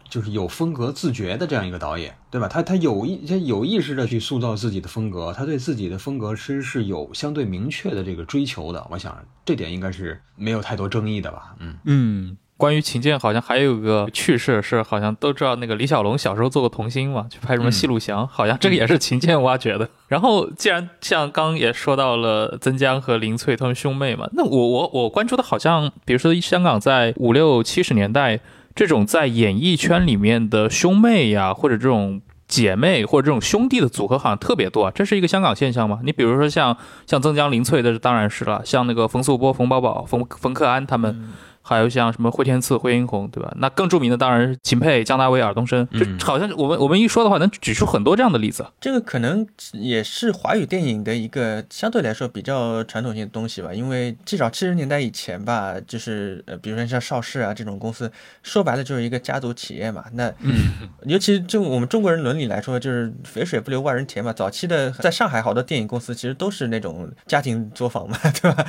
就是有风格自觉的这样一个导演，对吧？他他有意他有意识的去塑造自己的风格，他对自己的风格其实是有相对明确的这个追求的。我想这点应该是没有太多争议的吧？嗯嗯，关于秦建，好像还有个趣事是，好像都知道那个李小龙小时候做过童星嘛，去拍什么《戏路祥》好像这个也是秦建挖掘的。然后，既然像刚刚也说到了曾江和林翠他们兄妹嘛，那我我我关注的好像，比如说香港在五六七十年代这种在演艺圈里面的兄妹呀，或者这种。姐妹或者这种兄弟的组合好像特别多，这是一个香港现象吗？你比如说像像曾江、林翠的，当然是了，像那个冯素波、冯宝宝、冯冯克安他们，还有像什么惠天赐、惠英红，对吧？那更著名的当然是秦沛、姜大卫、尔冬升，就嗯好像我们我们一说的话，能举出很多这样的例子。这个可能也是华语电影的一个相对来说比较传统性的东西吧，因为至少七十年代以前吧，就是呃，比如说像邵氏啊这种公司，说白了就是一个家族企业嘛。那嗯，尤其就我们中国人伦理来说，就是肥水不流外人田嘛。早期的在上海好多电影公司其实都是那种家庭作坊嘛，[laughs] 对吧？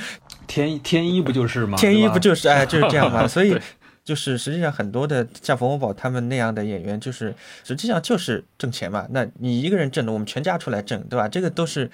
天天一不就是吗？天一不就是哎就是这样嘛，[laughs] 所以就是实际上很多的像冯宝宝他们那样的演员，就是实际上就是挣钱嘛。那你一个人挣的，我们全家出来挣，对吧？这个都是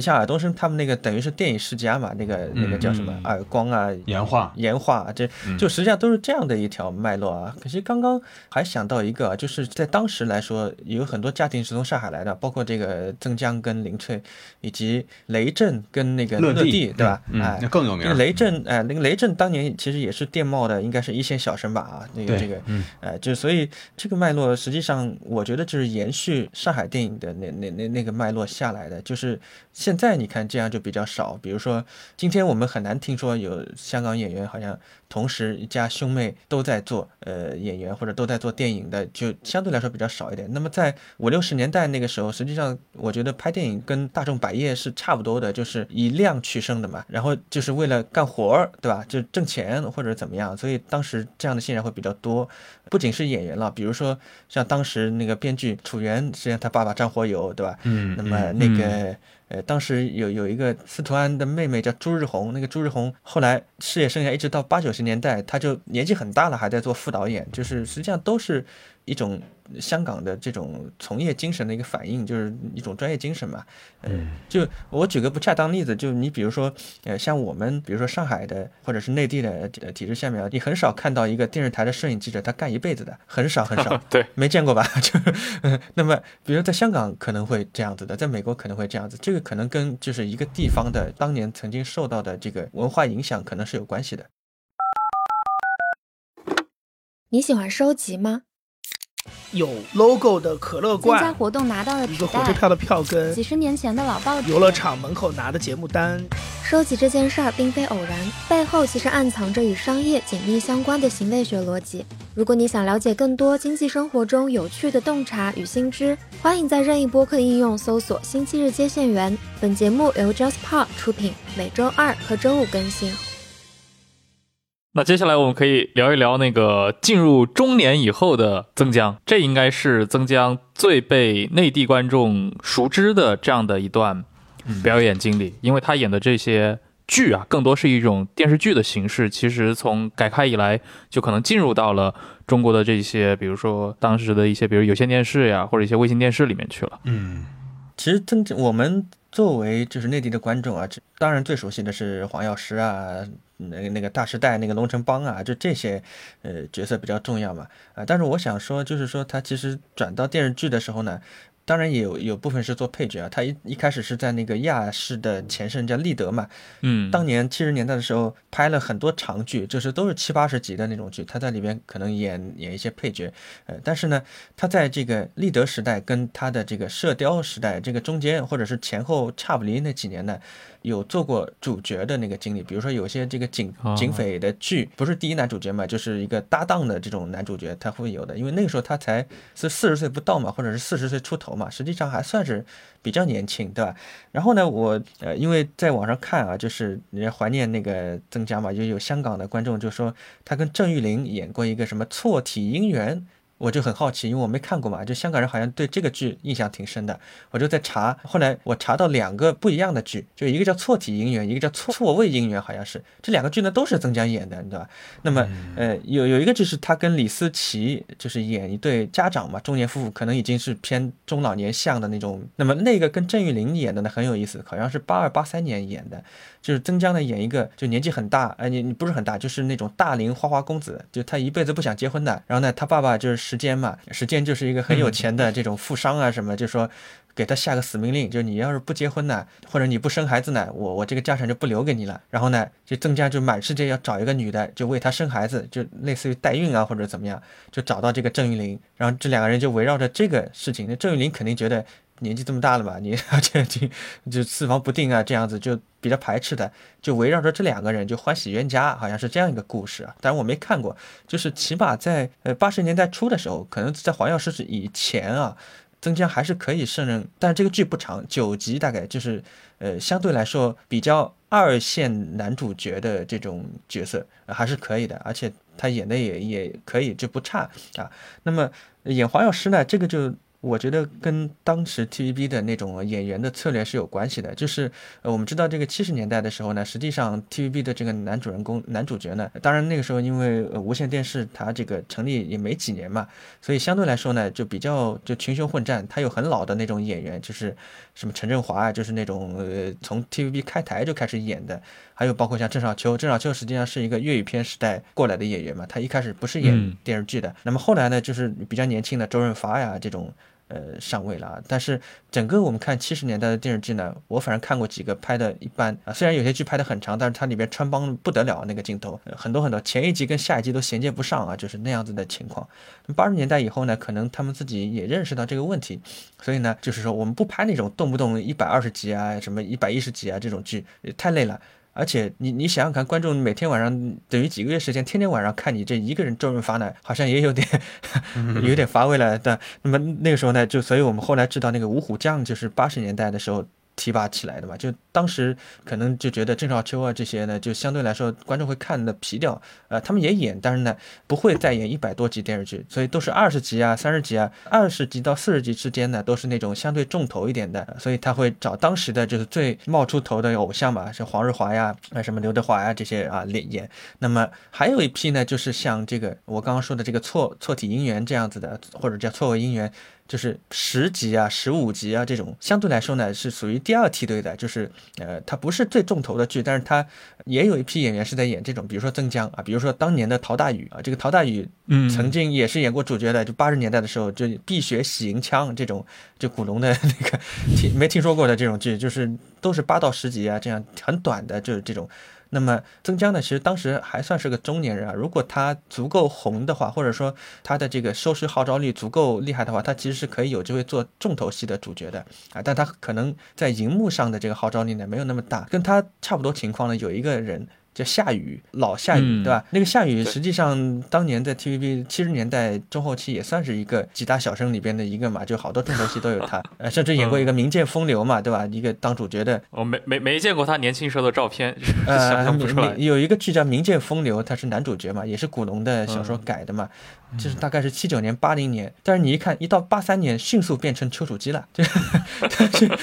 像尔冬升他们那个等于是电影世家嘛，那个那个叫什么嗯耳光啊。岩画，岩画，这嗯就实际上都是这样的一条脉络啊。可是刚刚还想到一个啊，就是在当时来说，有很多家庭是从上海来的，包括这个曾江跟林翠，以及雷震跟那个乐蒂蒂，对吧？嗯，哎那，更有名那。雷震，哎、那个雷震当年其实也是电贸的，应该是一线小生吧啊，那个这个，嗯哎、就所以这个脉络实际上我觉得就是延续上海电影的那那那那个脉络下来的，就是现在你看这样就比较少，比如说今天我们很难听说有香港演员好像同时一家兄妹都在做呃演员或者都在做电影的，就相对来说比较少一点。那么在五六十年代那个时候，实际上我觉得拍电影跟大众百业是差不多的，就是以量取胜的嘛，然后就是为了干活儿，对吧？就挣钱或者怎么样，所以当时这样的新人会比较多。不仅是演员了，比如说像当时那个编剧楚原，实际上他爸爸张火友，对吧？嗯，那么那个、呃，当时有有一个司徒安的妹妹叫朱日红，那个朱日红后来事业生涯一直到八九十年代，她就年纪很大了，还在做副导演，就是实际上都是一种香港的这种从业精神的一个反应，就是一种专业精神嘛。嗯，就我举个不恰当例子，就你比如说，呃，像我们比如说上海的或者是内地的呃体制下面啊，你很少看到一个电视台的摄影记者他干一辈子的，很少很少。[laughs] 对，没见过吧？就，呃那么，比如在香港可能会这样子的，在美国可能会这样子，这个可能跟就是一个地方的当年曾经受到的这个文化影响可能是有关系的。你喜欢收集吗？有 logo 的可乐罐参加，活动拿到的一个火车，票的票根几，十年前的老报纸，游乐场门口拿的节目单，收集这件事儿并非偶然，背后其实暗藏着与商业紧密相关的行为学逻辑。如果你想了解更多经济生活中有趣的洞察与新知，欢迎在任意播客应用搜索“星期日接线员”。本节目由 JustPod 出品，每周二和周五更新。那接下来我们可以聊一聊那个进入中年以后的曾江，这应该是曾江最被内地观众熟知的这样的一段表演经历，因为他演的这些剧啊，更多是一种电视剧的形式。其实从改开以来，就可能进入到了中国的这些，比如说当时的一些，比如有线电视呀，或者一些卫星电视里面去了。嗯其实曾我们作为就是内地的观众啊，这当然最熟悉的是黄药师啊，那个那个大时代那个龙城邦啊，就这些呃角色比较重要嘛啊。但是我想说，就是说他其实转到电视剧的时候呢。当然也有有部分是做配角啊，他一一开始是在那个亚视的前身叫立德嘛，嗯，当年七十年代的时候拍了很多长剧，就是都是七八十集的那种剧，他在里边可能演演一些配角，呃，但是呢，他在这个立德时代跟他的这个射雕时代这个中间或者是前后差不离那几年呢，有做过主角的那个经历，比如说有些这个警哦警匪的剧，不是第一男主角嘛，就是一个搭档的这种男主角，他会有的，因为那个时候他才是四十岁不到嘛，或者是四十岁出头嘛，实际上还算是比较年轻，对吧？然后呢，我呃，因为在网上看啊，就是人家怀念那个曾江嘛，就有香港的观众就说他跟郑裕玲演过一个什么错体姻缘。我就很好奇，因为我没看过嘛，就香港人好像对这个剧印象挺深的，我就在查，后来我查到两个不一样的剧，就一个叫错体姻缘，一个叫错错位姻缘，好像是这两个剧呢都是曾江演的，你知道吧？那么呃有有一个就是他跟李思琪就是演一对家长嘛，中年夫妇，可能已经是偏中老年像的那种。那么那个跟郑玉玲演的呢很有意思，好像是八二八三年演的，就是曾江呢演一个就年纪很大，哎你你不是很大，就是那种大龄花花公子，就他一辈子不想结婚的。然后呢，他爸爸就是时间嘛，时间就是一个很有钱的这种富商啊什么，就说。给他下个死命令，就是你要是不结婚呢，或者你不生孩子呢，我我这个家产就不留给你了。然后呢，就曾江就满世界要找一个女的，就为他生孩子，就类似于代孕啊或者怎么样，就找到这个郑玉玲，然后这两个人就围绕着这个事情，那郑玉玲肯定觉得年纪这么大了嘛，你而且就就四方不定啊，这样子就比较排斥的，就围绕着这两个人就欢喜冤家，好像是这样一个故事啊。但是我没看过，就是起码在呃八十年代初的时候，可能在黄药师以前啊，曾江还是可以胜任，但这个剧不长，九集大概就是呃相对来说比较二线男主角的这种角色、还是可以的，而且他演的也也可以，就不差啊。那么演黄药师呢，这个就我觉得跟当时 TVB 的那种演员的策略是有关系的。就是呃，我们知道这个七十年代的时候呢，实际上 TVB 的这个男主人公、男主角呢，当然那个时候因为呃无线电视它这个成立也没几年嘛，所以相对来说呢，就比较就群雄混战。他有很老的那种演员，就是什么陈振华啊，就是那种呃从 TVB 开台就开始演的。还有包括像郑少秋，郑少秋实际上是一个粤语片时代过来的演员嘛，他一开始不是演嗯电视剧的，那么后来呢，就是比较年轻的周润发呀这种。呃，上位了啊，但是整个我们看七十年代的电视剧呢，我反正看过几个拍的一般啊，虽然有些剧拍的很长，但是它里边穿帮不得了那个镜头，很多很多，前一集跟下一集都衔接不上啊，就是那样子的情况。八十年代以后呢，可能他们自己也认识到这个问题，所以呢，就是说我们不拍那种动不动一百二十集啊，什么一百一十集啊这种剧，太累了。而且你你想想看，观众每天晚上等于几个月时间，天天晚上看你这一个人周润发呢，好像也有点 [laughs] 有点乏味了的。那么那个时候呢，就所以我们后来知道那个五虎将就是八十年代的时候提拔起来的嘛，就当时可能就觉得郑少秋啊这些呢，就相对来说观众会看的皮掉，呃，他们也演，但是呢不会再演一百多集电视剧，所以都是二十集啊、三十集啊，二十集到四十集之间呢，都是那种相对重头一点的，所以他会找当时的就是最冒出头的偶像嘛，像黄日华呀、啊什么刘德华呀这些啊演演。那么还有一批呢，就是像这个我刚刚说的这个错错体姻缘这样子的，或者叫错位姻缘。就是十集啊、十五集啊这种，相对来说呢是属于第二梯队的，就是呃，它不是最重头的剧，但是它也有一批演员是在演这种，比如说曾江啊，比如说当年的陶大宇啊，这个陶大宇嗯，曾经也是演过主角的，就八十年代的时候，就《碧血洗银枪》这种，就古龙的 [laughs] 那个听没听说过的这种剧，就是都是八到十集啊，这样很短的，就是这种。那么曾江呢，其实当时还算是个中年人啊。如果他足够红的话，或者说他的这个收视号召力足够厉害的话，他其实是可以有机会做重头戏的主角的啊。但他可能在荧幕上的这个号召力呢，没有那么大。跟他差不多情况呢，有一个人。叫夏雨，老夏雨，嗯对吧？那个夏雨实际上当年在 TVB 七十年代中后期也算是一个几大小生里边的一个嘛，就好多重头戏都有他，[laughs] 呃，甚至演过一个《民剑风流》嘛，对吧？一个当主角的，我没没没见过他年轻时候的照片，想 [laughs] 呃，象不出来。有一个剧叫《民剑风流》，他是男主角嘛，也是古龙的小嗯说改的嘛，就是大概是七九年、八零年，但是你一看，一到八三年，迅速变成丘处机了，就 [laughs] 就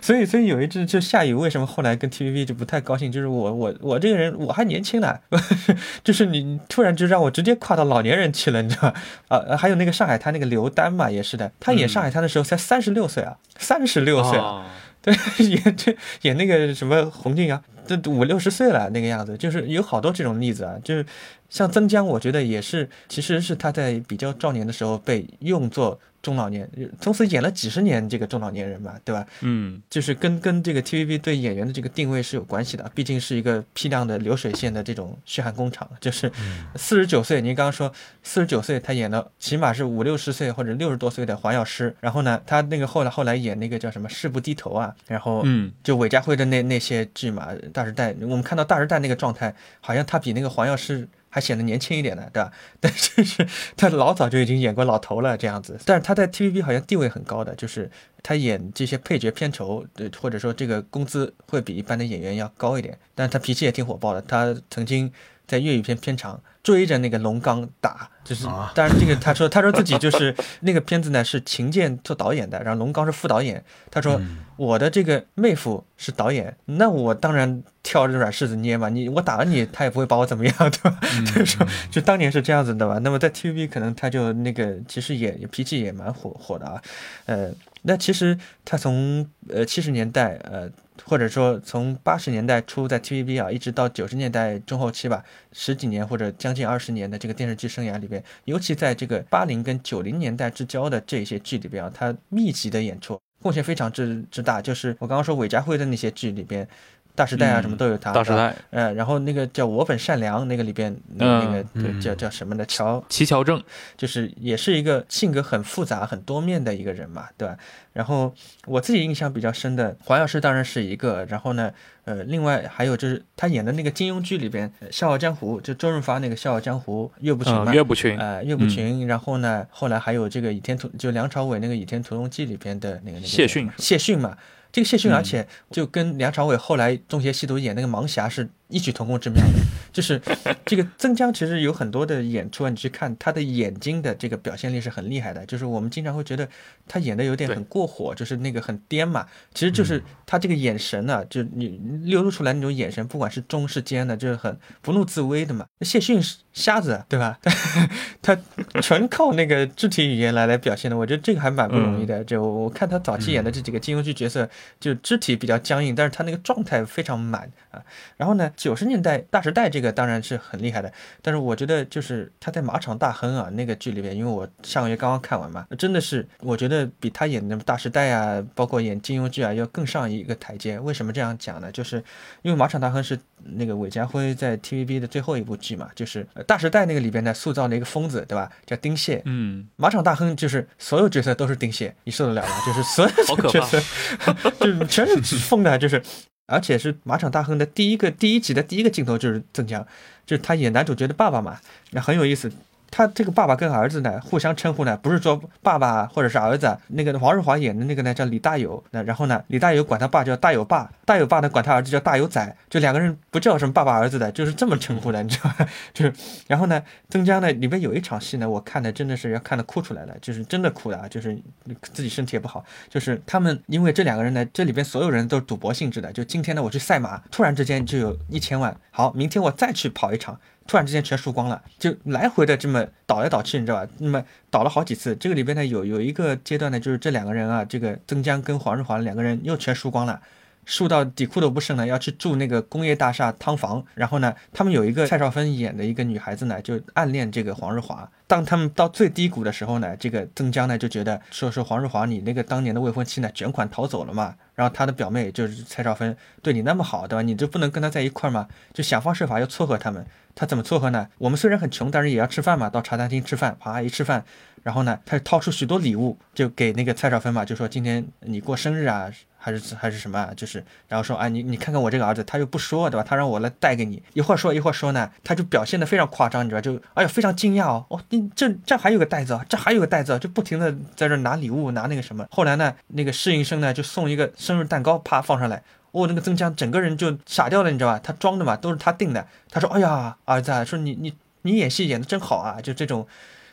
所以所以有一只就夏雨为什么后来跟 TVB 就不太高兴，就是我我我这个人我还年轻呢，[laughs] 就是你突然就让我直接跨到老年人去了，你知道吧？啊，还有那个上海滩那个刘丹嘛，也是的，他演上海滩的时候才三十六岁啊，三十六岁啊。哦对，[laughs] 演这演那个什么洪敬阳，这五六十岁了那个样子，就是有好多这种例子啊，就是像曾江，我觉得也是，其实是他在比较壮年的时候被用作中老年，从此演了几十年这个中老年人嘛，对吧？嗯，就是跟跟这个 TVB 对演员的这个定位是有关系的，毕竟是一个批量的流水线的这种血汗工厂。就是四十九岁，您刚刚说四十九岁，他演了起码是五六十岁或者六十多岁的黄药师，然后呢，他那个后来后来演那个叫什么《誓不低头》啊，然后嗯，就韦家辉的那那些剧嘛，《大时代》，我们看到《大时代》那个状态，好像他比那个黄药师还显得年轻一点的，对吧？但是 [laughs] 是他老早就已经演过老头了这样子，但是他在 TVB 好像地位很高的，就是他演这些配角片酬，对，或者说这个工资会比一般的演员要高一点，但是他脾气也挺火爆的，他曾经在粤语片片场追着那个龙刚打，就是啊，当然这个他说他说自己就是 [laughs] 那个片子呢是秦剑做导演的，然后龙刚是副导演，他说我的这个妹夫是导演，那我当然挑着软柿子捏嘛，你我打了你，他也不会把我怎么样，对吧？就是说就当年是这样子的吧。那么在 TVB 可能他就那个其实也也脾气也蛮火火的啊，呃，那其实他从呃七十年代呃。或者说从八十年代初在 TVB 啊，一直到九十年代中后期吧，十几年或者将近二十年的这个电视剧生涯里边，尤其在这个八零跟九零年代之交的这些剧里边啊，他密集的演出贡献非常之之大。就是我刚刚说韦家辉的那些剧里边，大时代啊嗯什么都有他。大时代，嗯，然后那个叫我本善良那个里边那嗯那个叫叫什么的乔齐乔正，就是也是一个性格很复杂、很多面的一个人嘛，对吧？然后我自己印象比较深的黄药师当然是一个，然后呢，呃，另外还有就是他演的那个金庸剧里边，呃《笑傲江湖》就周润发那个《笑傲江湖》岳不群嘛嗯，，岳不群，呃，岳不群，然后呢，后来还有这个《倚天屠》，就梁朝伟那个《倚天屠龙记》里边的那个那个谢逊谢逊嘛，这个谢逊，嗯。而且就跟梁朝伟后来《中学吸毒》演那个盲侠是异曲同工之妙的，就是这个曾江其实有很多的演出啊，你去看他的眼睛的这个表现力是很厉害的，就是我们经常会觉得他演的有点很过火，就是那个很颠嘛，其实就是他这个眼神呢、就你流露出来那种眼神，不管是中是奸的，就是很不怒自威的嘛。谢逊是瞎子，对吧？[laughs] 他全靠那个肢体语言来来表现的，我觉得这个还蛮不容易的。就我看他早期演的这几个金庸剧角色，就肢体比较僵硬，但是他那个状态非常满啊。然后呢，九十年代大时代这个当然是很厉害的，但是我觉得就是他在马场大亨啊那个剧里边，因为我上个月刚刚看完嘛，真的是我觉得比他演的大时代啊，包括演金庸剧啊要更上一个台阶。为什么这样讲呢？就是因为马场大亨是那个韦家辉在 TVB 的最后一部剧嘛，就是呃大时代那个里边呢塑造了一个疯子，对吧？叫丁蟹。嗯，马场大亨就是所有角色都是丁蟹，你受得了吗？就是所有角色 [laughs] 就是全是疯的，就是而且是马场大亨的第一个第一集的第一个镜头就是曾江，就是他演男主角的爸爸嘛，那很有意思。他这个爸爸跟儿子呢，互相称呼呢，不是说爸爸或者是儿子。那个王日华演的那个呢叫李大有，那然后呢，李大有管他爸叫大有爸，大有爸呢管他儿子叫大有仔，就两个人不叫什么爸爸儿子的，就是这么称呼的，你知道吧？就是，然后呢，曾江呢里面有一场戏呢，我看的真的是要看的哭出来了，就是真的哭的啊，就是自己身体也不好，就是他们因为这两个人呢，这里边所有人都是赌博性质的，就今天呢我去赛马，突然之间就有一千万，好，明天我再去跑一场。突然之间全输光了，就来回的这么倒来倒去，你知道吧？那么倒了好几次，这个里边呢有有一个阶段呢，就是这两个人啊，这个曾江跟黄日华两个人又全输光了。输到底裤都不剩了，要去住那个工业大厦汤房。然后呢，他们有一个蔡少芬演的一个女孩子呢，就暗恋这个黄日华。当他们到最低谷的时候呢，这个曾江呢就觉得说说黄日华，你那个当年的未婚妻呢卷款逃走了嘛。然后他的表妹就是蔡少芬对你那么好，对吧？你就不能跟他在一块儿吗？就想方设法要撮合他们。他怎么撮合呢？我们虽然很穷，但是也要吃饭嘛，到茶餐厅吃饭，啪一吃饭，然后呢，他就掏出许多礼物，就给那个蔡少芬嘛，就说今天你过生日啊，还是还是什么？就是然后说啊，你你看看我这个儿子，他又不说，对吧？他让我来带给你，一会儿说一会儿说呢，他就表现的非常夸张，你知道，就哎呀非常惊讶哦，哦，你这这还有个袋子，这还有个袋子，就不停的在这拿礼物，拿那个什么。后来呢，那个侍应生呢就送一个生日蛋糕，啪放上来。哦，那个曾江整个人就傻掉了，你知道吧？他装的嘛，都是他定的。他说：“哎呀，儿子啊，说你你你演戏演的真好啊，就这种，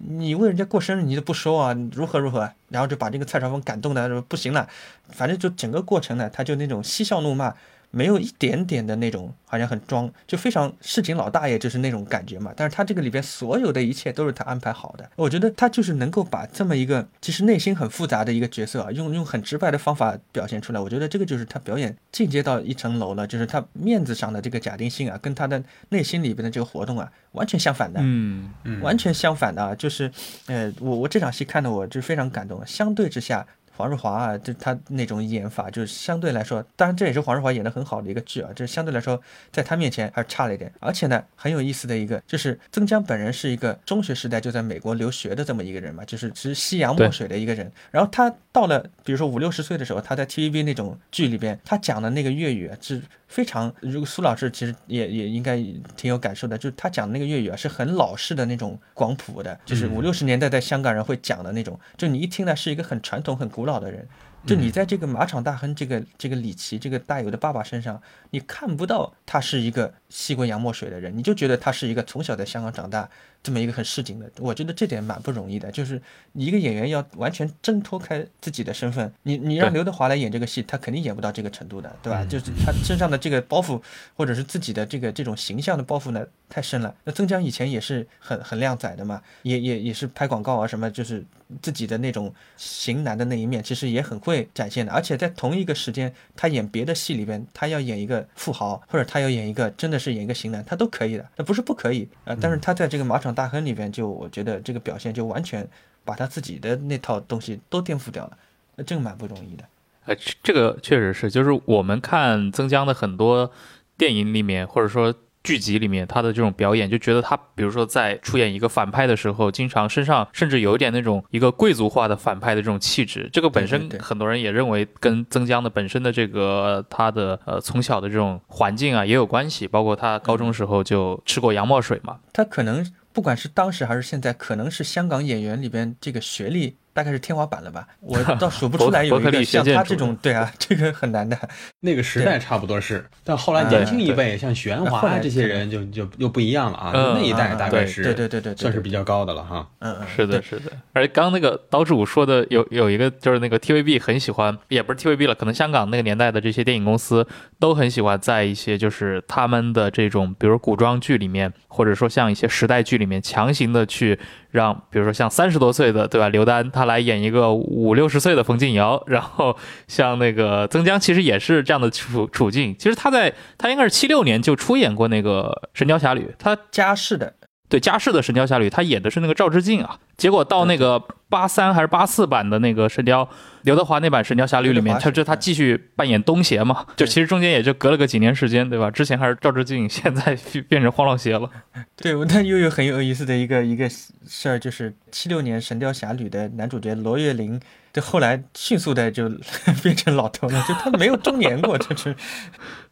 你为人家过生日你都不说啊，如何如何？”然后就把这个蔡少芬感动的不行了，反正就整个过程呢，他就那种嬉笑怒骂。没有一点点的那种，好像很装，就非常市井老大爷，就是那种感觉嘛。但是他这个里边所有的一切都是他安排好的，我觉得他就是能够把这么一个其实内心很复杂的一个角色啊，用用很直白的方法表现出来。我觉得这个就是他表演进阶到一层楼了，就是他面子上的这个假定性啊，跟他的内心里边的这个活动啊，完全相反的。嗯嗯，完全相反的啊，就是，呃，我我这场戏看的我就非常感动。相对之下，黄日华啊，就他那种演法，就是相对来说，当然这也是黄日华演的很好的一个剧啊，这相对来说在他面前还是差了一点。而且呢，很有意思的一个就是曾江本人是一个中学时代就在美国留学的这么一个人嘛，就是是西洋墨水的一个人。然后他到了比如说五六十岁的时候，他在 TVB 那种剧里边，他讲的那个粤语啊是。非常，如果苏老师其实也也应该挺有感受的，就是他讲的那个粤语啊，是很老式的那种广普的，就是五六十年代在香港人会讲的那种，就你一听呢是一个很传统、很古老的人。就你在这个马场大亨这个这个李琦这个大友的爸爸身上，你看不到他是一个吸过洋墨水的人，你就觉得他是一个从小在香港长大这么一个很市井的。我觉得这点蛮不容易的，就是一个演员要完全挣脱开自己的身份，你你让刘德华来演这个戏，他肯定演不到这个程度的，对吧？就是他身上的这个包袱，或者是自己的这个这种形象的包袱呢，太深了。那曾江以前也是很很靓仔的嘛，也也也是拍广告啊什么，就是自己的那种型男的那一面，其实也很会展现的。而且在同一个时间，他演别的戏里边，他要演一个富豪，或者他要演一个真的是演一个型男，他都可以的，那不是不可以啊、呃。但是他在这个马场大亨里边，就我觉得这个表现就完全把他自己的那套东西都颠覆掉了，那这个蛮不容易的。呃，这这个确实是，就是我们看曾江的很多电影里面，或者说剧集里面，他的这种表演，就觉得他，比如说在出演一个反派的时候，经常身上甚至有一点那种一个贵族化的反派的这种气质。这个本身很多人也认为跟曾江的本身的这个他的呃从小的这种环境啊也有关系，包括他高中时候就吃过洋墨水嘛。他可能不管是当时还是现在，可能是香港演员里边这个学历大概是天花板了吧？我倒数不 [laughs] 出来有伯克利一个像他这种，对啊，这个很难的。[laughs] 那个时代差不多是，但后来啊年轻一辈，像许鞍后来华这些人就就又不一样了啊，那一代大概是对对对对对算是比较高的了哈。嗯嗯，是的，是的。而刚刚那个岛主说的有有一个就是那个 TVB 很喜欢，也不是 TVB 了，可能香港那个年代的这些电影公司都很喜欢在一些就是他们的这种，比如古装剧里面，或者说像一些时代剧里面，强行的去让，比如说像三十多岁的对吧，刘丹他来演一个五六十岁的冯敬尧，然后像那个曾江其实也是这样的处处境。其实他在他应该是七六年就出演过那个《神雕侠侣》，他家世的，对家世的《神雕侠侣》，他演的是那个赵志敬啊。结果到那个八三还是八四版的那个《神雕》，刘德华那版《神雕侠侣》里面，他就他继续扮演东邪嘛，就其实中间也就隔了个几年时间，对吧？之前还是赵志敬，[laughs] 现在变成黄老邪了。[laughs] 对，我那又有很有意思的一个一个事儿，就是七六年《神雕侠侣》的男主角罗岳林，就后来迅速的就 [laughs] 变成老头了，就他没有中年过，这是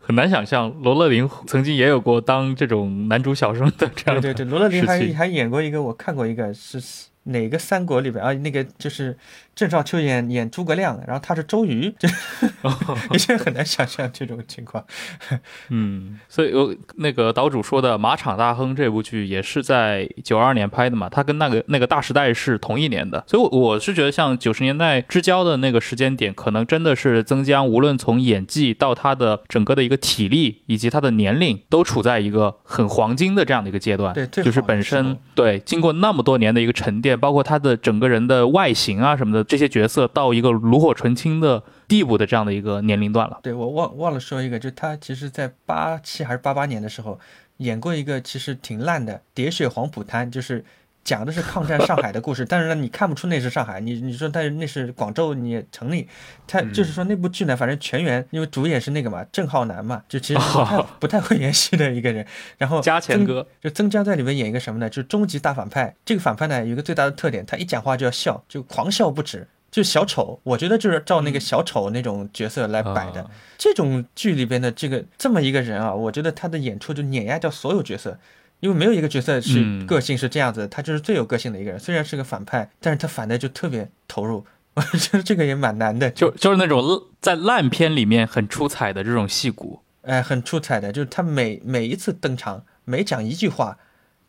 很难想象，罗乐林曾经也有过当这种男主小生的这样的对对对，罗乐林还还演过一个，我看过一个是哪个三国里边啊？那个就是郑少秋演演诸葛亮，然后他是周瑜，就 [laughs] [laughs] 也是很难想象这种情况。[laughs] 嗯，所以有那个岛主说的《马场大亨》这部剧也是在九二年拍的嘛，他跟那个那个大时代是同一年的，所以我是觉得像九十年代之交的那个时间点，可能真的是曾江无论从演技到他的整个的一个体力以及他的年龄，都处在一个很黄金的这样的一个阶段。对最就是本身对经过那么多年的一个沉淀，包括他的整个人的外形啊什么的，这些角色到一个炉火纯青的地步的这样的一个年龄段了。对我忘忘了说一个，就他其实在八七还是八八年的时候演过一个其实挺烂的《喋血黄浦滩》，就是讲的是抗战上海的故事，但是呢你看不出那是上海，你你说但是那是广州，你也成立。他就是说那部剧呢，反正全员因为主演是那个嘛郑浩南嘛，就其实不太 [laughs] 不太会演戏的一个人，然后曾加钱哥，就曾江在里面演一个什么呢？就是终极大反派。这个反派呢有一个最大的特点，他一讲话就要笑，就狂笑不止。就小丑，我觉得就是照那个小丑那种角色来摆的。啊这种剧里边的这个这么一个人啊，我觉得他的演出就碾压掉所有角色，因为没有一个角色是嗯个性是这样子的，他就是最有个性的一个人。虽然是个反派，但是他反的就特别投入，[laughs] 我觉得这个也蛮难的。就就是那种在烂片里面很出彩的这种戏骨。哎，很出彩的，就是他每每一次登场，每讲一句话，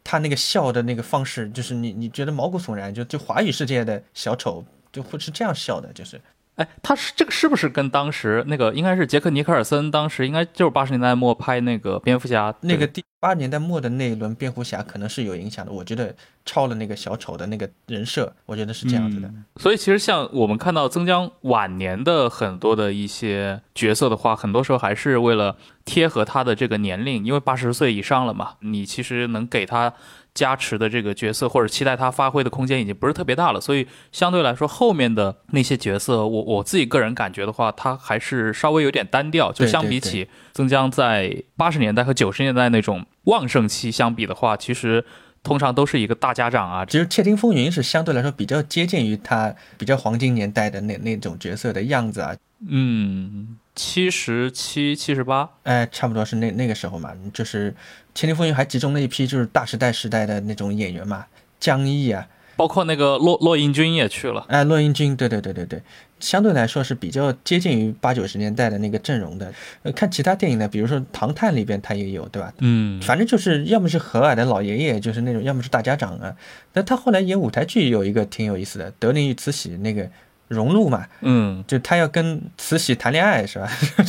他那个笑的那个方式，就是你你觉得毛骨悚然，就就华语世界的小丑就会是这样笑的，就是哎，他是这个是不是跟当时那个应该是杰克尼克尔森当时应该就是八十年代末拍那个蝙蝠侠那个对第八十年代末的那一轮蝙蝠侠可能是有影响的，我觉得超了那个小丑的那个人设，我觉得是这样子的。所以其实像我们看到曾江晚年的很多的一些角色的话，很多时候还是为了贴合他的这个年龄，因为八十岁以上了嘛，你其实能给他加持的这个角色或者期待他发挥的空间已经不是特别大了，所以相对来说后面的那些角色，我我自己个人感觉的话，他还是稍微有点单调，就相比起曾江在八十年代和九十年代那种旺盛期相比的话，其实通常都是一个大家长啊，其实《窃听风云》是相对来说比较接近于他比较黄金年代的那那种角色的样子啊，嗯，七十七、七十八，哎，差不多是那那个时候嘛，就是《千里风云》还集中了一批就是大时代时代的那种演员嘛，江毅啊，包括那个骆骆英军也去了。哎，骆英军，对对对对对，相对来说是比较接近于八九十年代的那个阵容的。呃，看其他电影呢，比如说《唐探》里边他也有，对吧？嗯，反正就是要么是和蔼的老爷爷，就是那种，要么是大家长啊。那他后来演舞台剧有一个挺有意思的，《德林与慈禧》那个荣禄嘛，嗯，就他要跟慈禧谈恋爱是吧？[laughs]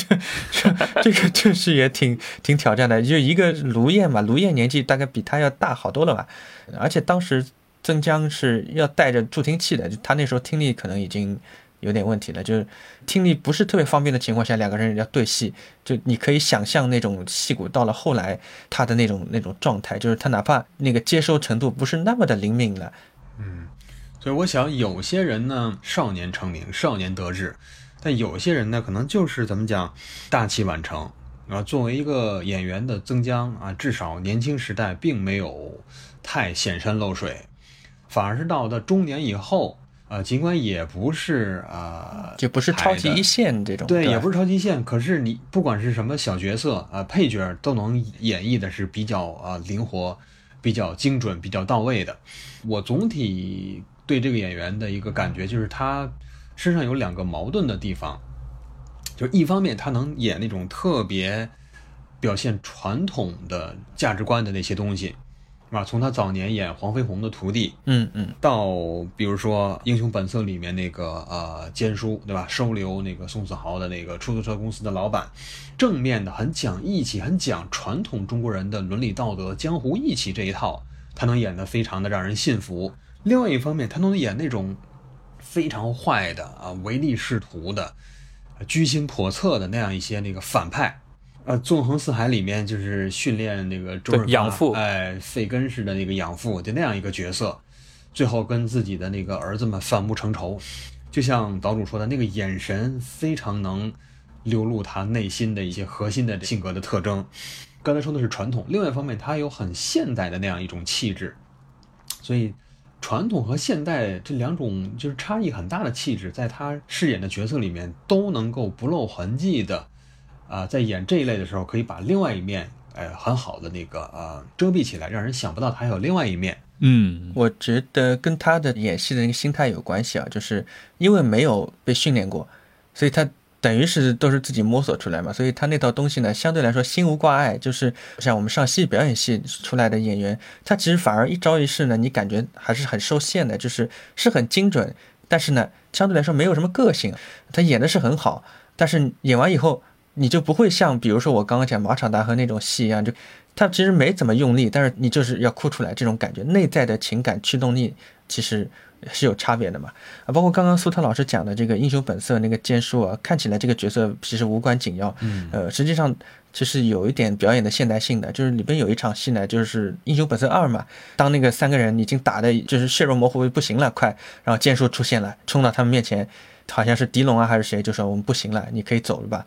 这这个确实也挺挺挑战的。就一个卢燕嘛，卢燕年纪大概比他要大好多了嘛，而且当时曾江是要带着助听器的，就他那时候听力可能已经有点问题了，就是听力不是特别方便的情况下，两个人要对戏，就你可以想象那种戏骨到了后来他的那种那种状态，就是他哪怕那个接收程度不是那么的灵敏了，所以我想，有些人呢，少年成名，少年得志，但有些人呢，可能就是怎么讲，大器晚成啊。作为一个演员的曾江啊，至少年轻时代并没有太显山露水，反而是到了中年以后。呃，尽管也不是啊，就不是超级一线这种，对，对，也不是超级一线。可是你不管是什么小角色啊、配角，都能演绎的是比较啊灵活、比较精准、比较到位的。我总体对这个演员的一个感觉就是他身上有两个矛盾的地方，就是一方面他能演那种特别表现传统的价值观的那些东西。啊，从他早年演黄飞鸿的徒弟，嗯嗯，到比如说《英雄本色》里面那个呃坚叔，对吧？收留那个宋子豪的那个出租车公司的老板，正面的很讲义气，很讲传统中国人的伦理道德、江湖义气这一套，他能演得非常的让人信服。另外一方面，他能演那种非常坏的啊、唯利是图的、居心叵测的那样一些那个反派。呃，《纵横四海》里面就是训练那个周润发养父哎，费根式的那个养父，就那样一个角色，最后跟自己的那个儿子们反目成仇，就像岛主说的那个眼神非常能流露他内心的一些核心的性格的特征。刚才说的是传统，另外一方面他有很现代的那样一种气质，所以传统和现代这两种就是差异很大的气质，在他饰演的角色里面都能够不露痕迹的。啊，在演这一类的时候，可以把另外一面，哎，很好的那个呃遮蔽起来，让人想不到他还有另外一面。嗯，我觉得跟他的演戏的那个心态有关系啊，就是因为没有被训练过，所以他等于是都是自己摸索出来嘛，所以他那套东西呢，相对来说心无挂碍。就是像我们上戏表演系出来的演员，他其实反而一招一式呢，你感觉还是很受限的，就是是很精准，但是呢，相对来说没有什么个性。他演的是很好，但是演完以后。你就不会像比如说我刚刚讲马场达和那种戏一样，就他其实没怎么用力，但是你就是要哭出来这种感觉，内在的情感驱动力其实是有差别的嘛。啊，包括刚刚苏特老师讲的这个英雄本色那个剑叔啊，看起来这个角色其实无关紧要，嗯，呃，实际上其实有一点表演的现代性的，就是里边有一场戏呢，就是英雄本色二嘛，当那个三个人已经打的就是血肉模糊不行了，快，然后剑叔出现了，冲到他们面前，好像是狄龙啊还是谁，就说我们不行了，你可以走了吧。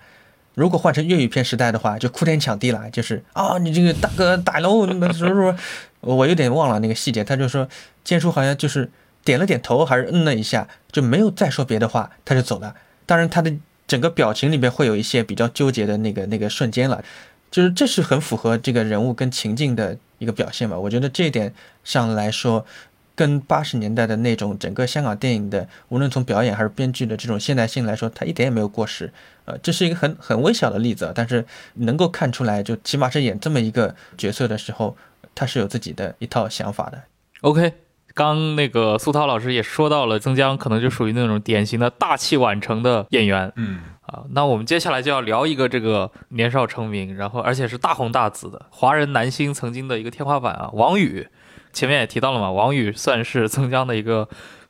如果换成粤语片时代的话，就哭天抢地了，就是啊，你这个大哥打喽，那时候我有点忘了那个细节，他就说剑叔好像就是点了点头，还是嗯了一下，就没有再说别的话，他就走了。当然，他的整个表情里面会有一些比较纠结的那个那个瞬间了，就是这是很符合这个人物跟情境的一个表现吧。我觉得这一点上来说。跟八十年代的那种整个香港电影的，无论从表演还是编剧的这种现代性来说，它一点也没有过时。呃，这是一个很很微小的例子，但是能够看出来，就起码是演这么一个角色的时候，他是有自己的一套想法的。OK，刚那个苏涛老师也说到了，曾江可能就属于那种典型的大器晚成的演员嗯，啊。那我们接下来就要聊一个这个年少成名，然后而且是大红大紫的华人男星曾经的一个天花板啊，王宇。前面也提到了嘛，王宇算是曾江的一个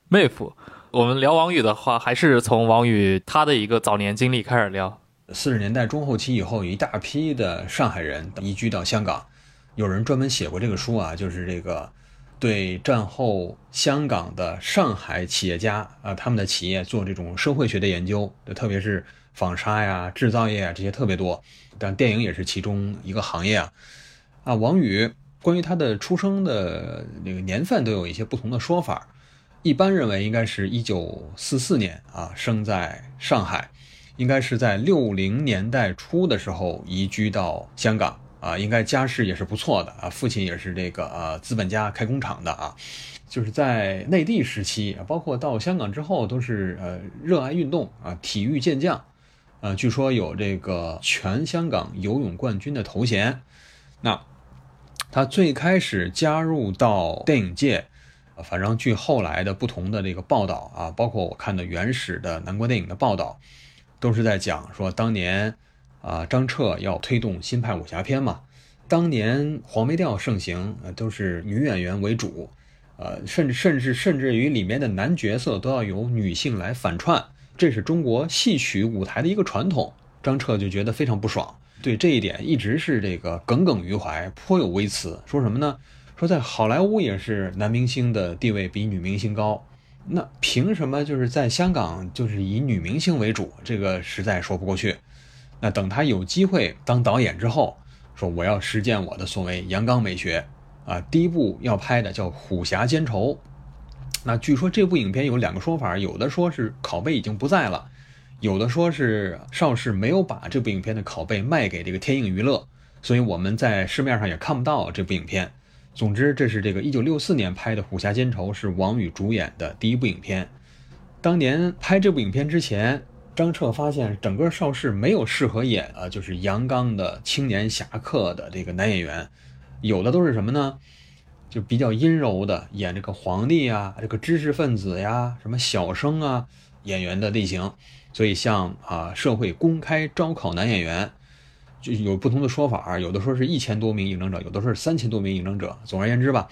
妹夫。我们聊王宇的话，还是从王宇他的一个早年经历开始聊。四十年代中后期以后，有一大批的上海人移居到香港，有人专门写过这个书啊，就是这个对战后香港的上海企业家啊，他们的企业做这种社会学的研究，特别是纺纱呀、制造业啊这些特别多，但电影也是其中一个行业啊。啊，王宇。关于他的出生的那个年份都有一些不同的说法，一般认为应该是一九四四年啊，生在上海，应该是在六零年代初的时候移居到香港啊，应该家世也是不错的啊，父亲也是这个呃资本家开工厂的啊，就是在内地时期，包括到香港之后都是呃热爱运动啊，体育健将，呃，据说有这个全香港游泳冠军的头衔，那。他最开始加入到电影界，反正据后来的不同的这个报道啊，包括我看的原始的南国电影的报道，都是在讲说当年啊张彻要推动新派武侠片嘛，当年黄梅调盛行，呃都是女演员为主，呃甚至甚至甚至于里面的男角色都要由女性来反串，这是中国戏曲舞台的一个传统，张彻就觉得非常不爽。对这一点一直是这个耿耿于怀，颇有微词。说什么呢？说在好莱坞也是男明星的地位比女明星高，那凭什么就是在香港就是以女明星为主？这个实在说不过去。那等他有机会当导演之后，说我要实践我的所谓阳刚美学啊，第一部要拍的叫《虎侠奸仇》。那据说这部影片有两个说法，有的说是拷贝已经不在了，有的说是邵氏没有把这部影片的拷贝卖给这个天映娱乐，所以我们在市面上也看不到这部影片。总之，这是这个一九六四年拍的《虎侠奸仇》，是王宇主演的第一部影片。当年拍这部影片之前，张彻发现整个邵氏没有适合演啊，就是阳刚的青年侠客的这个男演员，有的都是什么呢？就比较阴柔的，演这个皇帝呀，这个知识分子呀，什么小生啊，演员的类型。所以像啊，社会公开招考男演员，就有不同的说法，有的说是一千多名应征者，有的说是三千多名应征者。总而言之吧，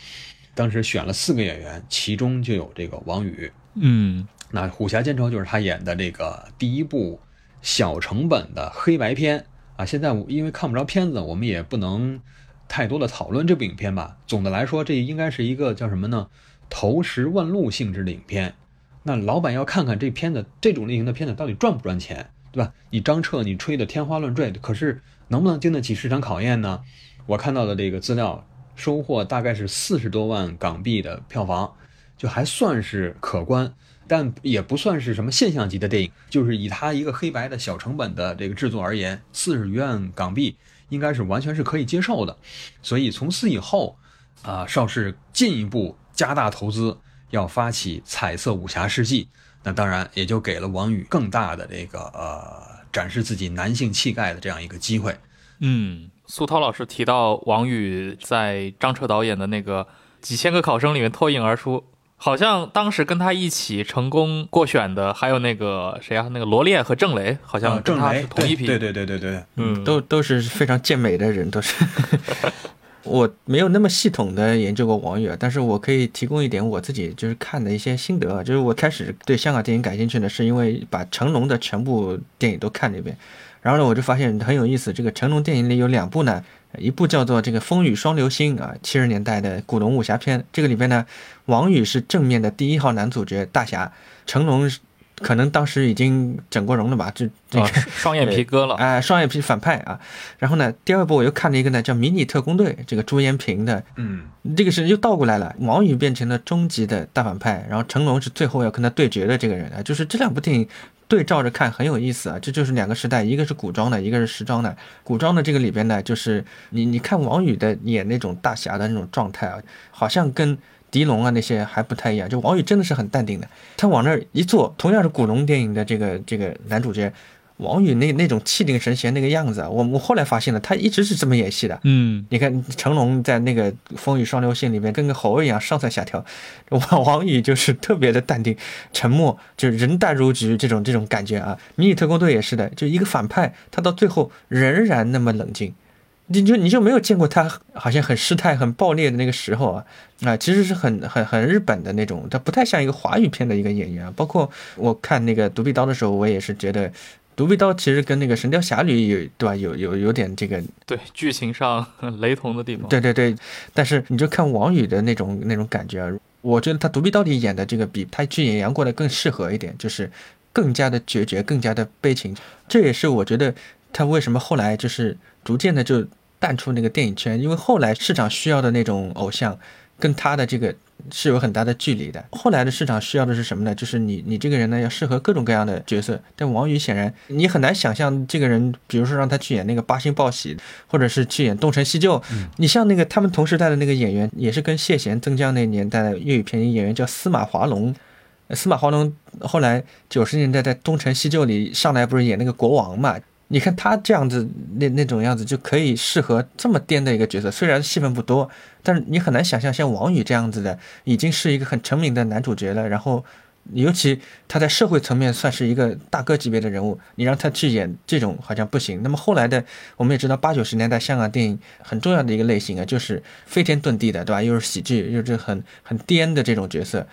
当时选了四个演员，其中就有这个王宇。嗯，那《虎侠剑仇》就是他演的这个第一部小成本的黑白片啊。现在因为看不着片子，我们也不能。太多的讨论这部影片吧。总的来说，这应该是一个叫什么呢？投石问路性质的影片。那老板要看看这片子这种类型的片子到底赚不赚钱，对吧？你张彻你吹的天花乱坠，可是能不能经得起市场考验呢？我看到的这个资料，收获大概是四十多万港币的票房，就还算是可观，但也不算是什么现象级的电影。就是以它一个黑白的小成本的这个制作而言，四十余万港币。应该是完全是可以接受的，所以从此以后，啊，邵氏进一步加大投资，要发起彩色武侠世纪，那当然也就给了王宇更大的这个呃展示自己男性气概的这样一个机会。嗯，苏涛老师提到王宇在张彻导演的那个几千个考生里面脱颖而出。好像当时跟他一起成功过选的还有那个谁啊？那个罗列和郑雷，好像跟他是同一批。对对对对对，嗯，都都是非常健美的人，都是。[laughs] 我没有那么系统的研究过王宇，但是我可以提供一点我自己就是看的一些心得。就是我开始对香港电影感兴趣呢，是因为把成龙的全部电影都看了一遍，然后呢，我就发现很有意思。这个成龙电影里有两部呢。一部叫做这个《风雨双流星》啊，七十年代的古龙武侠片。这个里边呢，王宇是正面的第一号男主角大侠，成龙可能当时已经整过容了吧？这这个双眼皮割了啊，双眼 [laughs] 皮反派啊。然后呢，第二部我又看了一个呢，叫《迷你特工队》，这个朱延平的，嗯，这个是又倒过来了，王宇变成了终极的大反派，然后成龙是最后要跟他对决的这个人啊。就是这两部电影。对照着看很有意思啊，这就是两个时代，一个是古装的，一个是时装的。古装的这个里边呢，就是你你看王宇的演那种大侠的那种状态啊，好像跟狄龙啊那些还不太一样。就王宇真的是很淡定的，他往那儿一坐，同样是古龙电影的这个这个男主角。王宇那那种气定神闲那个样子啊，我我后来发现了，他一直是这么演戏的。嗯，你看成龙在那个《风雨双流星》里面跟个猴一样上蹿下跳，王王宇就是特别的淡定、沉默，就是人淡如菊这种这种感觉啊。迷你特工队也是的，就一个反派，他到最后仍然那么冷静，你就你就没有见过他好像很失态、很暴烈的那个时候啊啊，其实是很很很日本的那种，他不太像一个华语片的一个演员。包括我看那个《独臂刀》的时候，我也是觉得。独臂刀其实跟那个神雕侠侣有对吧？有有有点这个对剧情上雷同的地方。对对对，但是你就看王宇的那种那种感觉啊，我觉得他独臂刀里演的这个比他去演杨过的更适合一点，就是更加的决绝，更加的悲情。这也是我觉得他为什么后来就是逐渐的就淡出那个电影圈，因为后来市场需要的那种偶像跟他的这个。是有很大的距离的。后来的市场需要的是什么呢？就是你，你这个人呢，要适合各种各样的角色。但王宇显然，你很难想象这个人，比如说让他去演那个八星报喜，或者是去演东成西就。[laughs] 你像那个他们同时代的那个演员，也是跟谢贤、曾江那年代的粤语片演员叫司马华龙。司马华龙后来九十年代在东成西就里上来，不是演那个国王嘛？你看他这样子，那那种样子就可以适合这么颠的一个角色。虽然戏份不多，但是你很难想象像王宇这样子的，已经是一个很成名的男主角了。然后，尤其他在社会层面算是一个大哥级别的人物，你让他去演这种好像不行。那么后来的，我们也知道八九十年代香港电影很重要的一个类型啊，就是飞天遁地的，对吧？又是喜剧，又是很很颠的这种角色。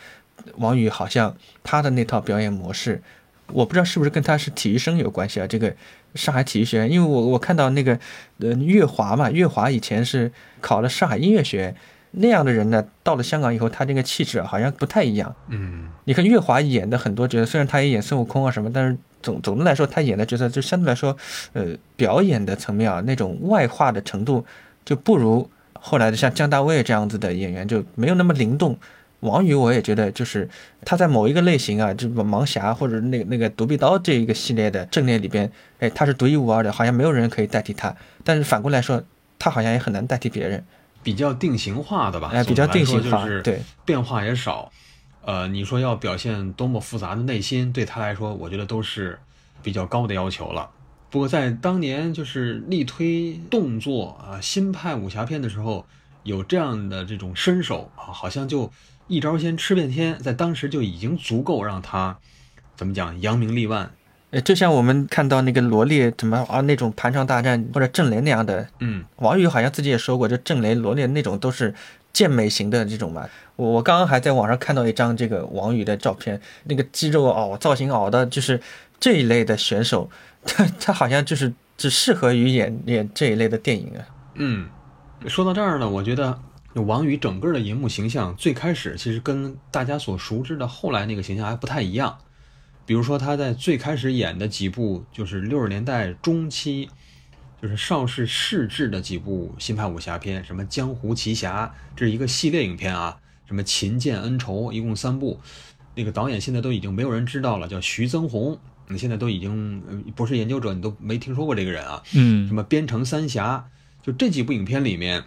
王宇好像他的那套表演模式，我不知道是不是跟他是体育生有关系啊？这个。上海体育学院，因为我我看到那个呃，岳华嘛，岳华以前是考了上海音乐学院，那样的人呢，到了香港以后，他这个气质好像不太一样。嗯你看岳华演的很多角色，虽然他也演孙悟空啊什么，但是总总的来说，他演的角色就相对来说，呃，表演的层面啊，那种外化的程度就不如后来的像姜大卫这样子的演员，就没有那么灵动。王宇我也觉得，就是他在某一个类型啊，就盲侠或者那个那个独臂刀这一个系列的阵列里边，哎，他是独一无二的，好像没有人可以代替他。但是反过来说，他好像也很难代替别人，比较定型化的吧，哎，比较定型化，就是对，变化也少。呃，你说要表现多么复杂的内心，对他来说，我觉得都是比较高的要求了。不过在当年就是力推动作啊新派武侠片的时候，有这样的这种身手啊，好像就一招鲜吃遍天，在当时就已经足够让他怎么讲扬名立万。呃，就像我们看到那个罗列怎么啊那种盘肠大战或者郑雷那样的，嗯，王宇好像自己也说过，就郑雷、罗列那种都是健美型的这种嘛。我我刚刚还在网上看到一张这个王宇的照片，那个肌肉熬造型熬的，就是这一类的选手，他他好像就是只适合于演演这一类的电影啊。嗯，说到这儿呢，我觉得王宇整个的银幕形象最开始其实跟大家所熟知的后来那个形象还不太一样。比如说他在最开始演的几部，就是六十年代中期，就是邵氏试制的几部新派武侠片，什么《江湖奇侠》，这是一个系列影片啊，什么《秦剑恩仇》，一共三部。那个导演现在都已经没有人知道了，叫徐增宏。你现在都已经呃不是研究者，你都没听说过这个人啊。嗯什么《边城三侠》，就这几部影片里面，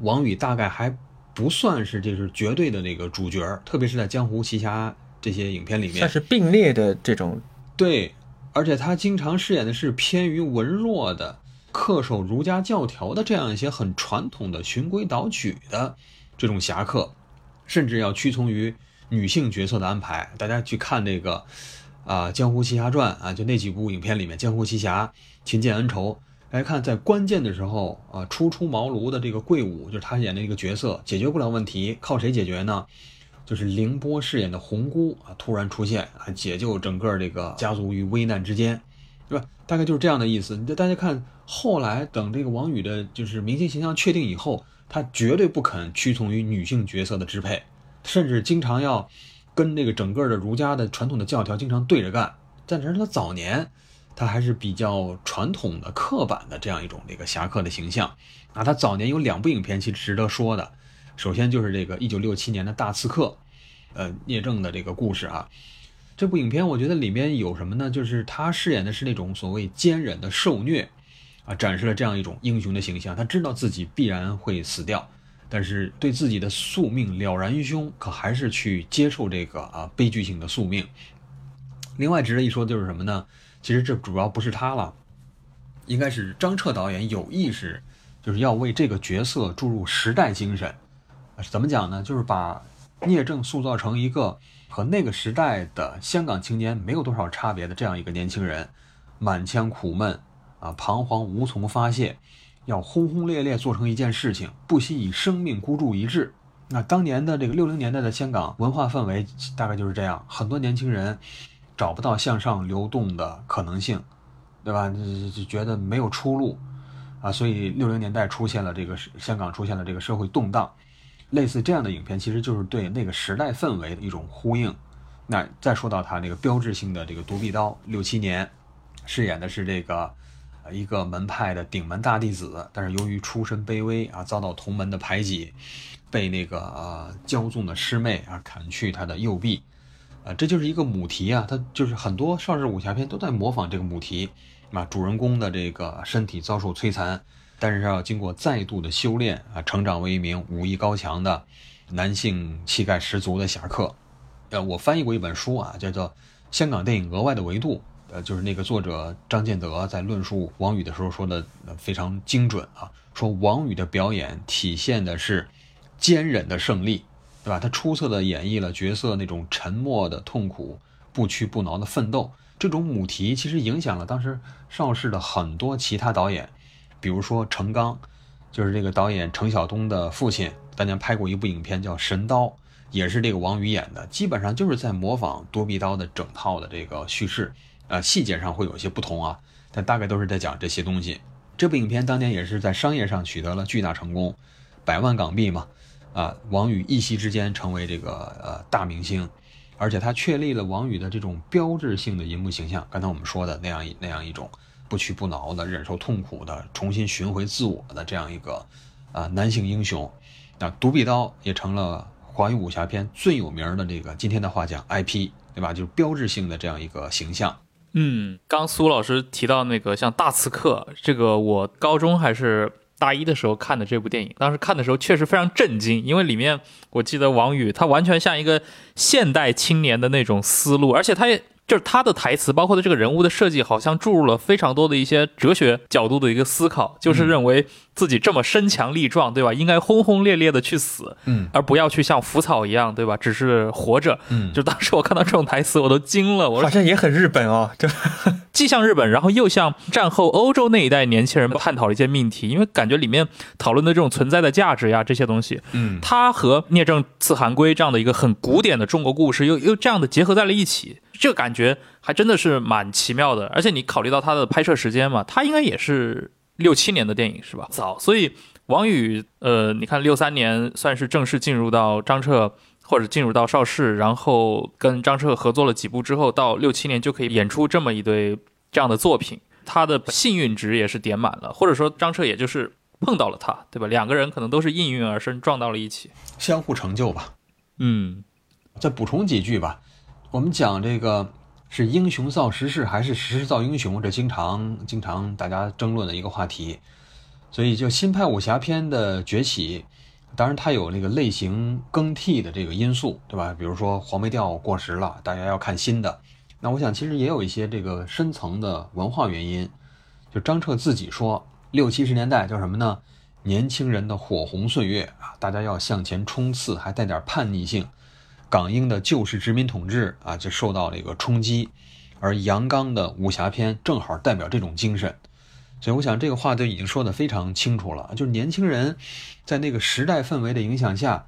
王宇大概还不算是这是绝对的那个主角，特别是在《江湖奇侠》这些影片里面算，是并列的这种，对，而且他经常饰演的是偏于文弱的、恪守儒家教条的这样一些很传统的循规蹈矩的这种侠客，甚至要屈从于女性角色的安排。大家去看那个啊，江湖奇侠传》啊，就那几部影片里面，《江湖奇侠》《秦剑恩仇》，来看在关键的时候啊，初出茅庐的这个桂武，就是他演的一个角色，解决不了问题，靠谁解决呢？就是凌波饰演的红姑啊，突然出现啊，解救整个这个家族于危难之间，对吧？大概就是这样的意思。你大家看，后来等这个王宇的就是明星形象确定以后，他绝对不肯屈从于女性角色的支配，甚至经常要跟这个整个的儒家的传统的教条经常对着干。但是他早年，他还是比较传统的、刻板的这样一种这个侠客的形象啊。他早年有两部影片其实值得说的。首先就是这个一九六七年的大刺客，呃，聂政的这个故事啊。这部影片我觉得里面有什么呢？就是他饰演的是那种所谓坚忍的受虐，啊，展示了这样一种英雄的形象。他知道自己必然会死掉，但是对自己的宿命了然于胸，可还是去接受这个啊悲剧性的宿命。另外值得一说就是什么呢？其实这主要不是他了，应该是张彻导演有意识，就是要为这个角色注入时代精神。怎么讲呢？就是把聂政塑造成一个和那个时代的香港青年没有多少差别的这样一个年轻人，满腔苦闷啊，彷徨无从发泄，要轰轰烈烈做成一件事情，不惜以生命孤注一掷。那当年的这个六零年代的香港文化氛围大概就是这样，很多年轻人找不到向上流动的可能性，对吧？就觉得没有出路啊，所以六零年代出现了这个香港出现了这个社会动荡。类似这样的影片，其实就是对那个时代氛围的一种呼应。那再说到他那个标志性的这个独臂刀，六七年饰演的是这个一个门派的顶门大弟子，但是由于出身卑微啊，遭到同门的排挤，被那个呃骄纵的师妹啊砍去他的右臂，啊，这就是一个母题啊，它就是很多邵氏武侠片都在模仿这个母题啊，主人公的这个身体遭受摧残。但是要经过再度的修炼啊，成长为一名武艺高强的男性气概十足的侠客。呃，我翻译过一本书啊，叫做《香港电影额外的维度》，呃，就是那个作者张建德在论述王宇的时候说的非常精准啊，说王宇的表演体现的是坚忍的胜利，对吧？他出色的演绎了角色那种沉默的痛苦、不屈不挠的奋斗。这种母题其实影响了当时邵氏的很多其他导演。比如说程刚，就是这个导演程晓东的父亲，当年拍过一部影片叫《神刀》，也是这个王宇演的，基本上就是在模仿多臂刀的整套的这个叙事，呃，细节上会有一些不同啊，但大概都是在讲这些东西。这部影片当年也是在商业上取得了巨大成功，百万港币嘛，啊，王宇一夕之间成为这个呃大明星，而且他确立了王宇的这种标志性的银幕形象。刚才我们说的那样那样一种不屈不挠的、忍受痛苦的、重新寻回自我的这样一个啊男性英雄，那独臂刀也成了华语武侠片最有名的这个今天的话讲 IP，对吧？就是标志性的这样一个形象。嗯，刚苏老师提到那个像大刺客，这个我高中还是大一的时候看的这部电影，当时看的时候确实非常震惊，因为里面我记得王宇他完全像一个现代青年的那种思路，而且他也。就是他的台词，包括他这个人物的设计，好像注入了非常多的一些哲学角度的一个思考，就是认为自己这么身强力壮，对吧？应该轰轰烈烈的去死，嗯，而不要去像浮草一样，对吧？只是活着，嗯就当时我看到这种台词，我都惊了。我说，好像也很日本哦，就？[laughs] 既像日本，然后又像战后欧洲那一代年轻人探讨了一些命题，因为感觉里面讨论的这种存在的价值呀，这些东西，嗯他和聂政刺韩归这样的一个很古典的中国故事又又这样的结合在了一起，这个感觉还真的是蛮奇妙的。而且你考虑到它的拍摄时间嘛，它应该也是六七年的电影是吧？早，所以王宇，呃，你看六三年算是正式进入到张彻。或者进入到邵氏，然后跟张彻合作了几部之后，到六七年就可以演出这么一堆这样的作品，他的幸运值也是点满了，或者说张彻也就是碰到了他，对吧？两个人可能都是应运而生，撞到了一起。相互成就吧。嗯再补充几句吧，我们讲这个是英雄造时势还是时势造英雄，这经常经常大家争论的一个话题。所以就新派武侠片的崛起，当然它有那个类型更替的这个因素，对吧？比如说黄梅调过时了，大家要看新的。那我想其实也有一些这个深层的文化原因。就张彻自己说，六七十年代叫什么呢？年轻人的火红岁月啊，大家要向前冲刺，还带点叛逆性。港英的旧式殖民统治啊，就受到了一个冲击，而杨刚的武侠片正好代表这种精神，所以我想这个话就已经说得非常清楚了。就是年轻人在那个时代氛围的影响下，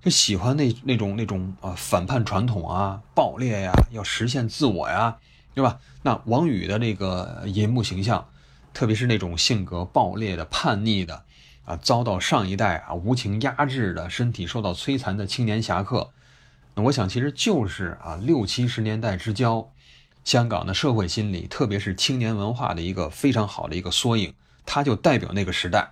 就喜欢那那种那种啊反叛传统啊、暴烈呀，要实现自我呀，对吧？那王宇的这个银幕形象，特别是那种性格暴烈的、叛逆的啊，遭到上一代啊无情压制的、身体受到摧残的青年侠客。我想，其实就是啊，六七十年代之交，香港的社会心理，特别是青年文化的一个非常好的一个缩影，它就代表那个时代，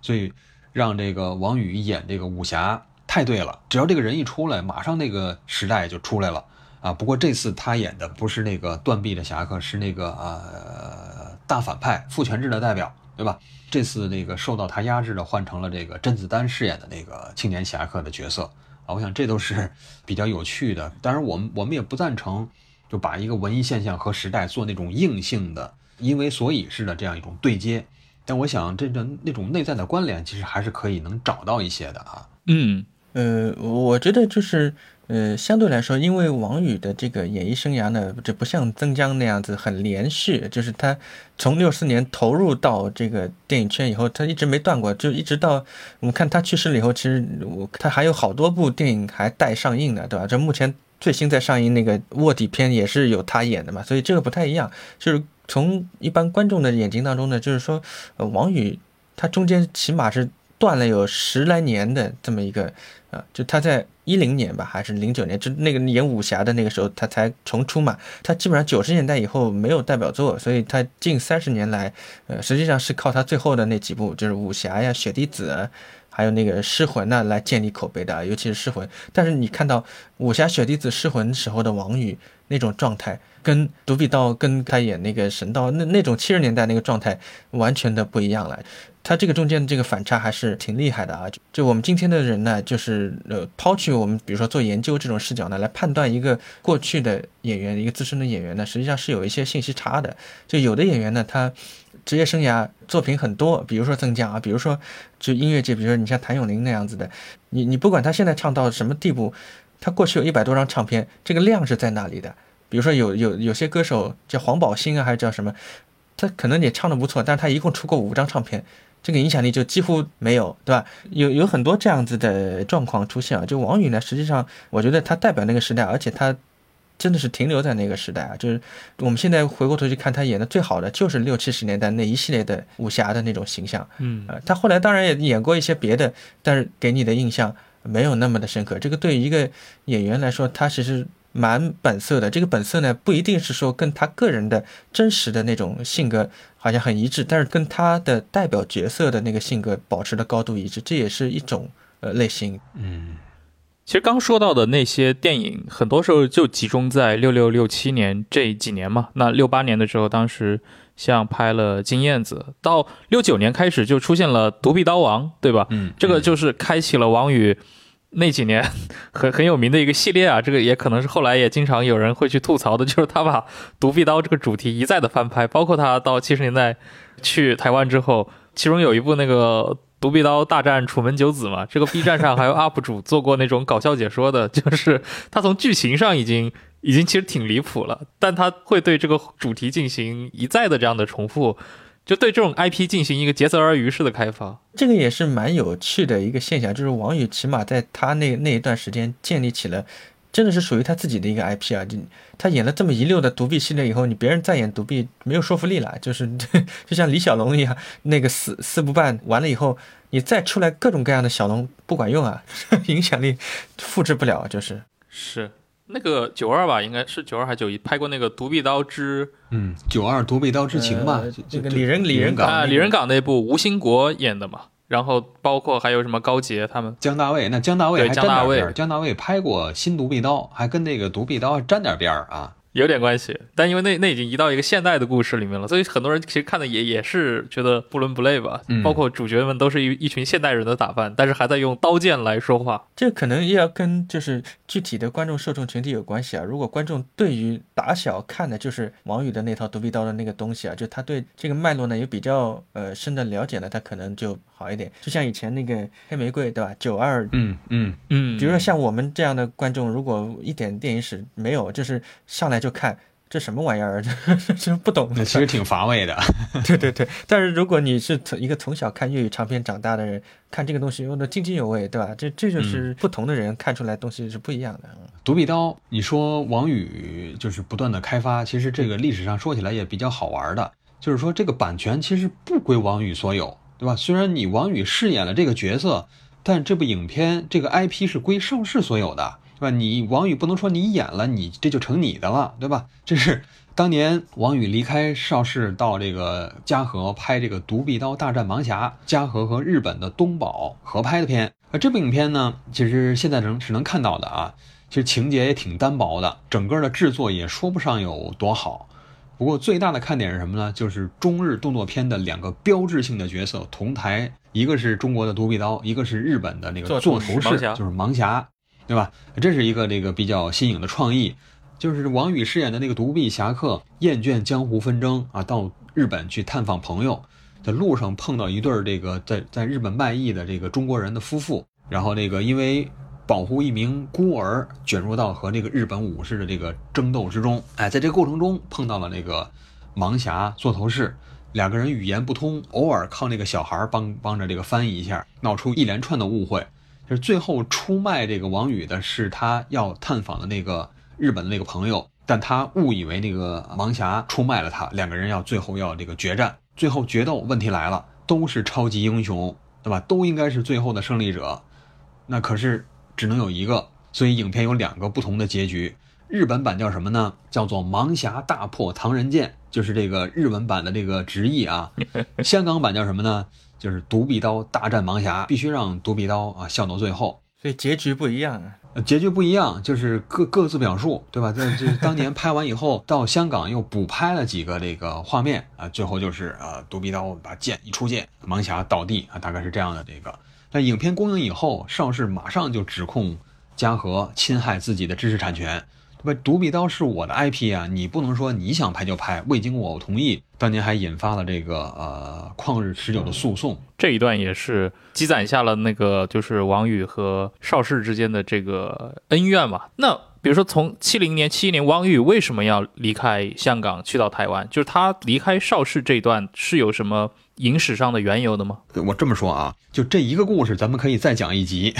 所以让这个王宇演这个武侠太对了，只要这个人一出来，马上那个时代就出来了啊。不过这次他演的不是那个断臂的侠客，是那个呃大反派父权制的代表，对吧？这次那个受到他压制的换成了这个甄子丹饰演的那个青年侠客的角色。啊，我想这都是比较有趣的。当然，我们我们也不赞成就把一个文艺现象和时代做那种硬性的因为所以式的这样一种对接。但我想，这种那种内在的关联，其实还是可以能找到一些的啊。嗯呃，我觉得就是，呃，相对来说，因为王宇的这个演艺生涯呢，这不像曾江那样子很连续，就是他从六四年投入到这个电影圈以后，他一直没断过，就一直到我们看他去世了以后，其实我他还有好多部电影还待上映呢，对吧？这目前最新在上映那个卧底片也是有他演的嘛，所以这个不太一样，就是从一般观众的眼睛当中呢，就是说，呃，王宇他中间起码是断了有十来年的这么一个。啊，就他在一零年吧，还是零九年，就那个演武侠的那个时候，他才重出嘛。他基本上九十年代以后没有代表作，所以他近三十年来，呃，实际上是靠他最后的那几部，就是武侠呀、雪滴子，还有那个尸魂呐，来建立口碑的，尤其是尸魂。但是你看到武侠、雪滴子、尸魂时候的王宇那种状态，跟独臂刀跟他演那个神刀那那种七十年代那个状态完全的不一样了。他这个中间的这个反差还是挺厉害的啊！就我们今天的人呢，就是呃，抛去我们比如说做研究这种视角呢，来判断一个过去的演员，一个资深的演员呢，实际上是有一些信息差的。就有的演员呢，他职业生涯作品很多，比如说曾江啊，比如说就音乐界，比如说你像谭咏麟那样子的，你你不管他现在唱到什么地步，他过去有一百多张唱片，这个量是在那里的。比如说有有有些歌手叫黄宝兴啊，还是叫什么，他可能也唱的不错，但是他一共出过五张唱片。这个影响力就几乎没有，对吧？有有很多这样子的状况出现啊。就王宇呢，实际上我觉得他代表那个时代，而且他真的是停留在那个时代啊。就是我们现在回过头去看他演的最好的，就是六七十年代那一系列的武侠的那种形象。嗯呃，他后来当然也演过一些别的，但是给你的印象没有那么的深刻。这个对于一个演员来说，他其实蛮本色的。这个本色呢，不一定是说跟他个人的真实的那种性格好像很一致，但是跟他的代表角色的那个性格保持的高度一致，这也是一种呃类型。嗯其实刚说到的那些电影，很多时候就集中在六六六七年这几年嘛。那六八年的时候，当时像拍了《金燕子》，到六九年开始就出现了《独臂刀王》，对吧？嗯，这个就是开启了王宇那几年 [laughs] 很很有名的一个系列啊。这个也可能是后来也经常有人会去吐槽的，就是他把独臂刀这个主题一再的翻拍，包括他到七十年代去台湾之后，其中有一部那个。独臂刀大战楚门九子嘛，这个 B 站上还有 [laughs] UP 主做过那种搞笑解说的，[laughs] 就是他从剧情上已经已经其实挺离谱了，但他会对这个主题进行一再的这样的重复，就对这种 IP 进行一个竭泽而渔式的开发。这个也是蛮有趣的一个现象，就是王宇起码在他那那一段时间建立起了。真的是属于他自己的一个 IP 啊！就他演了这么一溜的独臂系列以后，你别人再演独臂没有说服力了，就是 [laughs] 就像李小龙一样，那个四四不半完了以后，你再出来各种各样的小龙不管用啊，[laughs] 影响力复制不了，就是是那个九二吧，应该是九二还是九一拍过那个《独臂刀之嗯九二独臂刀之情吧这个就李仁李仁港李仁港那部吴兴国演的嘛，然后包括还有什么高杰他们，姜大卫，那姜大卫对还沾姜大卫。点边儿，姜大卫拍过《新独臂刀》，还跟那个独臂刀沾点边儿啊。有点关系，但因为那那已经移到一个现代的故事里面了，所以很多人其实看的也也是觉得不伦不类吧。嗯包括主角们都是一一群现代人的打扮，但是还在用刀剑来说话。这可能也要跟就是具体的观众受众群体有关系啊。如果观众对于打小看的就是王宇的那套独臂刀的那个东西啊，就他对这个脉络呢有比较呃深的了解呢，他可能就好一点。就像以前那个黑玫瑰对吧？九二，嗯嗯，嗯，比如说像我们这样的观众，如果一点电影史没有，就是上来就看。这什么玩意儿？[laughs] 这这不懂。那其实挺乏味的。[laughs] 对对对，但是如果你是从一个从小看粤语长片长大的人，看这个东西用的津津有味，对吧？这这就是不同的人看出来东西是不一样的。独臂刀，你说王宇就是不断的开发，其实这个历史上说起来也比较好玩的，就是说这个版权其实不归王宇所有，对吧？虽然你王宇饰演了这个角色，但这部影片这个 IP 是归邵氏所有的，对吧？你王宇不能说你演了，你这就成你的了，对吧？这是当年王宇离开邵氏到这个嘉禾拍这个《独臂刀大战盲侠》，嘉禾和日本的东宝合拍的片。那这部影片呢，其实现在能是能看到的啊。其实情节也挺单薄的，整个的制作也说不上有多好。不过最大的看点是什么呢？就是中日动作片的两个标志性的角色同台，一个是中国的独臂刀，一个是日本的那个座座头市，就是盲侠，对吧？这是一个这个比较新颖的创意。就是王宇饰演的那个独臂侠客，厌倦江湖纷争啊，到日本去探访朋友，在路上碰到一对儿这个在在日本卖艺的这个中国人的夫妇，然后那个因为保护一名孤儿，卷入到和这个日本武士的这个争斗之中。哎，在这个过程中碰到了那个盲侠座头市，两个人语言不通，偶尔靠那个小孩帮帮着这个翻译一下，闹出一连串的误会。就是最后出卖这个王宇的是他要探访的那个日本的那个朋友，但他误以为那个盲侠出卖了他，两个人要最后要这个决战。最后决斗，问题来了，都是超级英雄，对吧？都应该是最后的胜利者。那可是只能有一个，所以影片有两个不同的结局。日本版叫什么呢？叫做《盲侠大破唐人剑》，就是这个日文版的这个直译啊。[laughs] 香港版叫什么呢？就是独臂刀大战盲侠，必须让独臂刀啊笑到最后。所以结局不一样啊。呃结局不一样，就是各各自表述，对吧？这这当年拍完以后，到香港又补拍了几个这个画面啊，最后就是啊，独臂刀把剑一出剑，盲侠倒地啊，大概是这样的这个。那影片公映以后，邵氏马上就指控嘉禾侵害自己的知识产权，对吧？独臂刀是我的 IP 啊，你不能说你想拍就拍，未经我同意。当年还引发了这个呃旷日持久的诉讼。这一段也是积攒下了那个就是王宇和邵氏之间的这个恩怨嘛。那比如说从七零年、七一年，王宇为什么要离开香港去到台湾？就是他离开邵氏这一段是有什么影史上的缘由的吗？我这么说啊，就这一个故事，咱们可以再讲一集，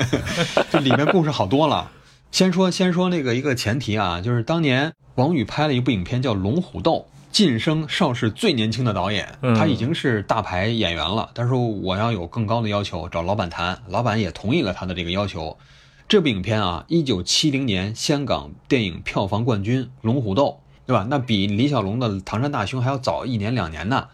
[laughs] 这里面故事好多了。先说先说那个一个前提啊，就是当年王宇拍了一部影片叫《龙虎斗》，晋升邵氏最年轻的导演，嗯他已经是大牌演员了。但是我要有更高的要求，找老板谈，老板也同意了他的这个要求。这部影片啊，一九七零年香港电影票房冠军《龙虎斗》，对吧？那比李小龙的《唐山大兄》还要早一年两年呢。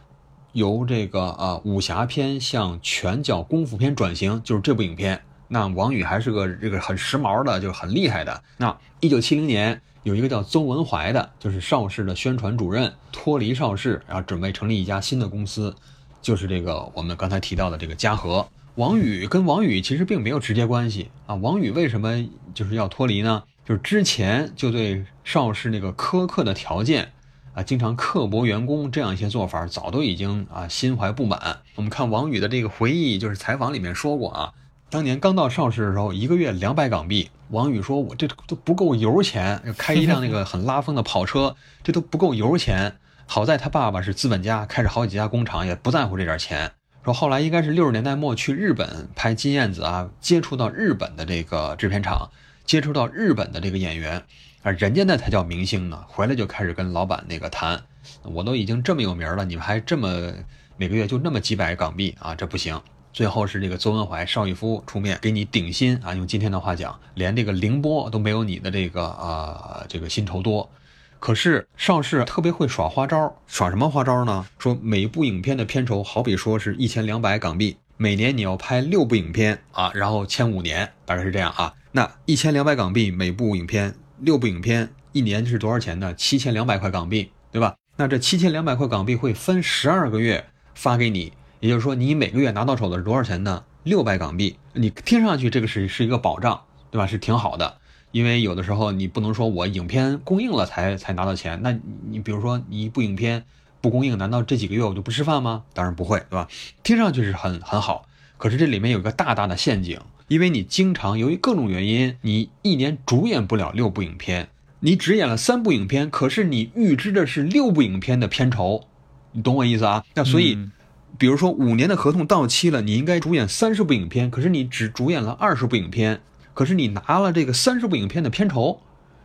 由这个啊武侠片向拳脚功夫片转型，就是这部影片。那王宇还是个这个很时髦的，就是很厉害的。那一九七零年有一个叫邹文怀的，就是邵氏的宣传主任，脱离邵氏，然后准备成立一家新的公司，就是这个我们刚才提到的这个嘉禾。王宇跟王宇其实并没有直接关系啊。王宇为什么就是要脱离呢？就是之前就对邵氏那个苛刻的条件啊，经常刻薄员工这样一些做法，早都已经啊心怀不满。我们看王宇的这个回忆，就是采访里面说过啊，当年刚到邵氏的时候，一个月两百港币。王宇说：“我这都不够油钱，开一辆那个很拉风的跑车，这都不够油钱。好在他爸爸是资本家，开着好几家工厂，也不在乎这点钱。说后来应该是六十年代末去日本拍金燕子啊，接触到日本的这个制片厂，接触到日本的这个演员啊，人家那才叫明星呢。回来就开始跟老板那个谈，我都已经这么有名了，你们还这么每个月就那么几百港币啊，这不行。最后是这个邹文怀、邵逸夫出面给你顶薪啊，用今天的话讲，连这个凌波都没有你的这个啊、这个薪酬多。可是邵氏特别会耍花招，耍什么花招呢？说每部影片的片酬好比说是一千两百港币，每年你要拍六部影片啊，然后签五年，大概是这样啊。那一千两百港币每部影片，六部影片，一年是多少钱呢？七千两百块港币，对吧？那这七千两百块港币会分十二个月发给你，也就是说你每个月拿到手的是多少钱呢？六百港币。你听上去这个是是一个保障，对吧？是挺好的。因为有的时候你不能说我影片公映了才才拿到钱，那你比如说你一部影片不公映，难道这几个月我就不吃饭吗？当然不会，对吧？听上去是很很好，可是这里面有一个大大的陷阱，因为你经常由于各种原因，你一年主演不了六部影片，你只演了三部影片，可是你预支的是六部影片的片酬，你懂我意思啊？那所以。嗯比如说五年的合同到期了，你应该主演三十部影片，可是你只主演了二十部影片，可是你拿了这个三十部影片的片酬，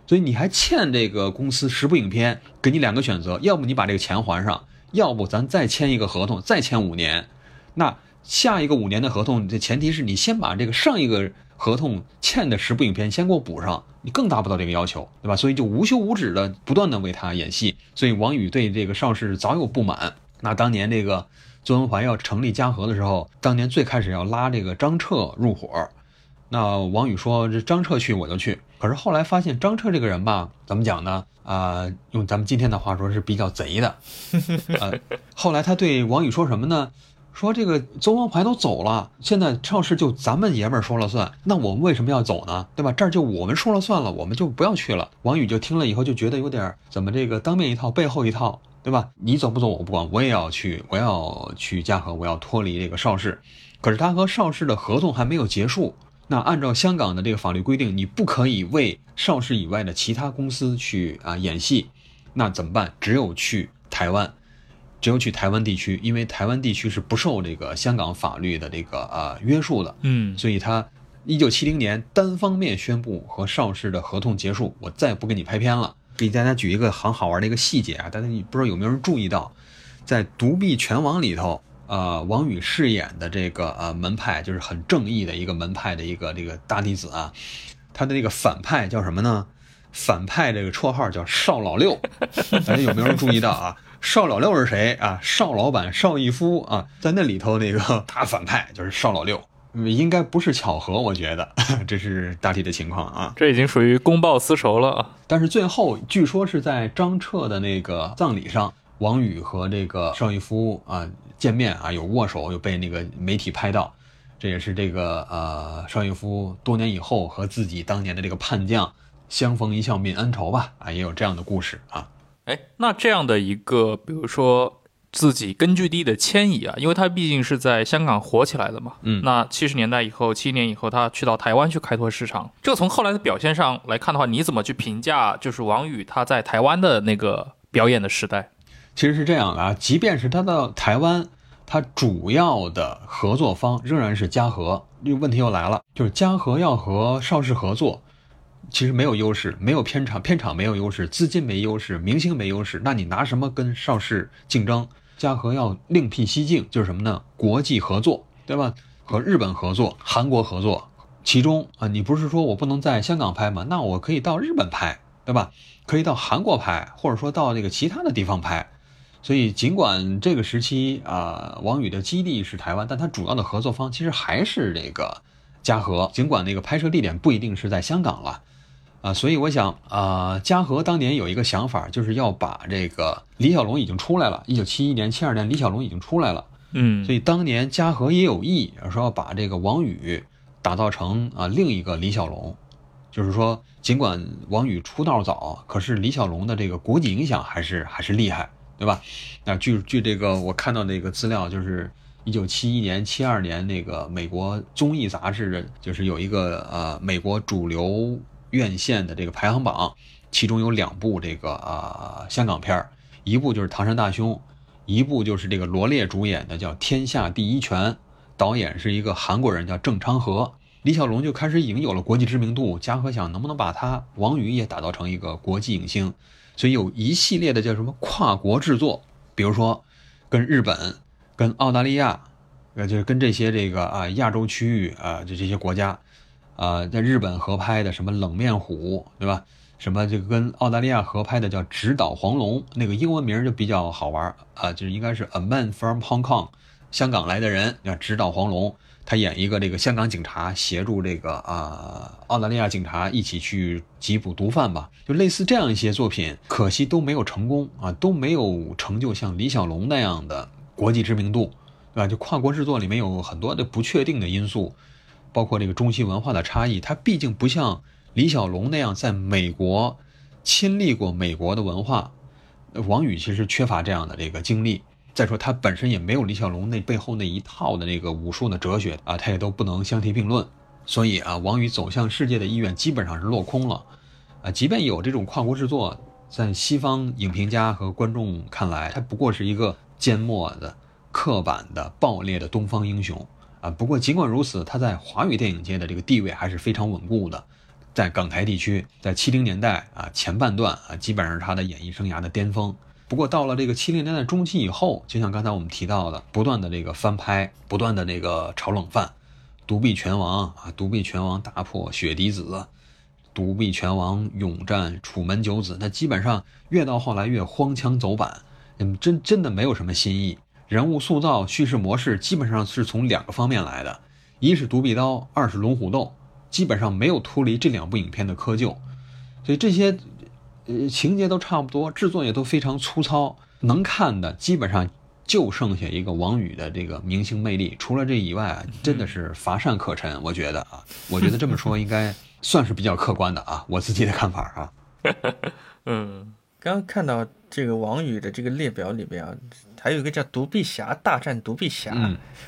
所以你还欠这个公司十部影片，给你两个选择，要不你把这个钱还上，要不咱再签一个合同，再签五年。那下一个五年的合同，这前提是你先把这个上一个合同欠的十部影片先给我补上，你更达不到这个要求，对吧？所以就无休无止的不断的为他演戏，所以王宇对这个邵氏早有不满。那当年这个邹文怀要成立嘉禾的时候，当年最开始要拉这个张彻入伙，那王宇说这张彻去我就去，可是后来发现张彻这个人吧，怎么讲呢？啊、用咱们今天的话说是比较贼的。呃，后来他对王宇说什么呢？说这个邹王牌都走了，现在邵氏就咱们爷们儿说了算，那我们为什么要走呢？对吧？这儿就我们说了算了，我们就不要去了。王宇就听了以后就觉得有点怎么这个当面一套背后一套，对吧？你走不走我不管，我也要去，我要去嘉禾，我要脱离这个邵氏。可是他和邵氏的合同还没有结束，那按照香港的这个法律规定，你不可以为邵氏以外的其他公司去啊演戏，那怎么办？只有去台湾，只有去台湾地区，因为台湾地区是不受这个香港法律的这个呃约束的，嗯所以他一九七零年单方面宣布和邵氏的合同结束，我再也不跟你拍片了。给大家举一个很好玩的一个细节啊，大家你不知道有没有人注意到，在《独臂拳王》里头，呃，王宇饰演的这个呃门派就是很正义的一个门派的一个这个大弟子啊，他的那个反派叫什么呢？反派这个绰号叫邵老六，大 [laughs] 家有没有人注意到啊？邵老六是谁啊？邵老板邵逸夫啊，在那里头那个大反派就是邵老六，嗯应该不是巧合，我觉得 [laughs] 这是大体的情况啊。这已经属于公报私仇了啊。但是最后据说是在张彻的那个葬礼上，王宇和这个邵逸夫啊见面啊有握手，有被那个媒体拍到，这也是这个呃邵逸夫多年以后和自己当年的这个叛将相逢一笑泯恩仇吧啊，也有这样的故事啊。哎，那这样的一个，比如说自己根据地的迁移啊，因为他毕竟是在香港火起来的嘛，嗯那七十年代以后，七年以后，他去到台湾去开拓市场，这从后来的表现上来看的话，你怎么去评价就是王宇他在台湾的那个表演的时代？其实是这样的啊，即便是他到台湾，他主要的合作方仍然是嘉禾。这个问题又来了，就是嘉禾要和邵氏合作，其实没有优势，没有片场，片场没有优势，资金没优势，明星没优势，那你拿什么跟邵氏竞争？嘉禾要另辟蹊径，就是什么呢？国际合作，对吧？和日本合作，韩国合作，其中啊，你不是说我不能在香港拍吗？那我可以到日本拍，对吧？可以到韩国拍，或者说到那个其他的地方拍。所以，尽管这个时期啊，王宇的基地是台湾，但他主要的合作方其实还是这个嘉禾。尽管那个拍摄地点不一定是在香港了。啊，所以我想啊，嘉禾当年有一个想法，就是要把这个李小龙已经出来了，一九七一年、七二年，李小龙已经出来了，嗯，所以当年嘉禾也有意说要把这个王宇打造成啊另一个李小龙，就是说，尽管王宇出道早，可是李小龙的这个国际影响还是还是厉害，对吧？那据据这个我看到那个资料，就是一九七一年、七二年那个美国综艺杂志，就是有一个呃美国主流。院线的这个排行榜，其中有两部这个啊香港片，一部就是《唐山大兄》，一部就是这个罗列主演的叫《天下第一拳》，导演是一个韩国人叫郑昌和。李小龙就开始已经有了国际知名度，嘉禾想能不能把他王宇也打造成一个国际影星，所以有一系列的叫什么跨国制作，比如说跟日本、跟澳大利亚，呃就是跟这些这个啊亚洲区域啊就这些国家。啊，在日本合拍的什么冷面虎，对吧？什么这个跟澳大利亚合拍的叫《直捣黄龙》，那个英文名就比较好玩啊，就是应该是 A Man from Hong Kong，香港来的人叫直捣黄龙，他演一个这个香港警察，协助这个啊澳大利亚警察一起去缉捕毒贩吧，就类似这样一些作品，可惜都没有成功啊，都没有成就像李小龙那样的国际知名度，对吧？就跨国制作里面有很多的不确定的因素。包括这个中西文化的差异，他毕竟不像李小龙那样在美国亲历过美国的文化。王宇其实缺乏这样的这个经历。再说他本身也没有李小龙那背后那一套的那个武术的哲学啊，他也都不能相提并论。所以啊，王宇走向世界的意愿基本上是落空了。啊，即便有这种跨国制作，在西方影评家和观众看来，他不过是一个缄默的、刻板的、暴烈的东方英雄。不过尽管如此，他在华语电影界的这个地位还是非常稳固的，在港台地区，在七零年代啊前半段啊，基本上是他的演艺生涯的巅峰。不过到了这个七零年代中期以后，就像刚才我们提到的，不断的这个翻拍，不断的那个炒冷饭，《独臂拳王》啊，《独臂拳王》打破血滴子，《独臂拳王》勇战楚门九子，那基本上越到后来越荒腔走板，嗯，真真的没有什么新意。人物塑造、叙事模式基本上是从两个方面来的，一是独臂刀，二是龙虎斗，基本上没有脱离这两部影片的窠臼，所以这些，呃，情节都差不多，制作也都非常粗糙，能看的基本上就剩下一个王宇的这个明星魅力，除了这以外，真的是乏善可陈。我觉得啊，我觉得这么说应该算是比较客观的啊，我自己的看法啊。[laughs] 嗯，刚刚看到这个王宇的这个列表里边啊。还有一个叫《独臂侠大战独臂侠》，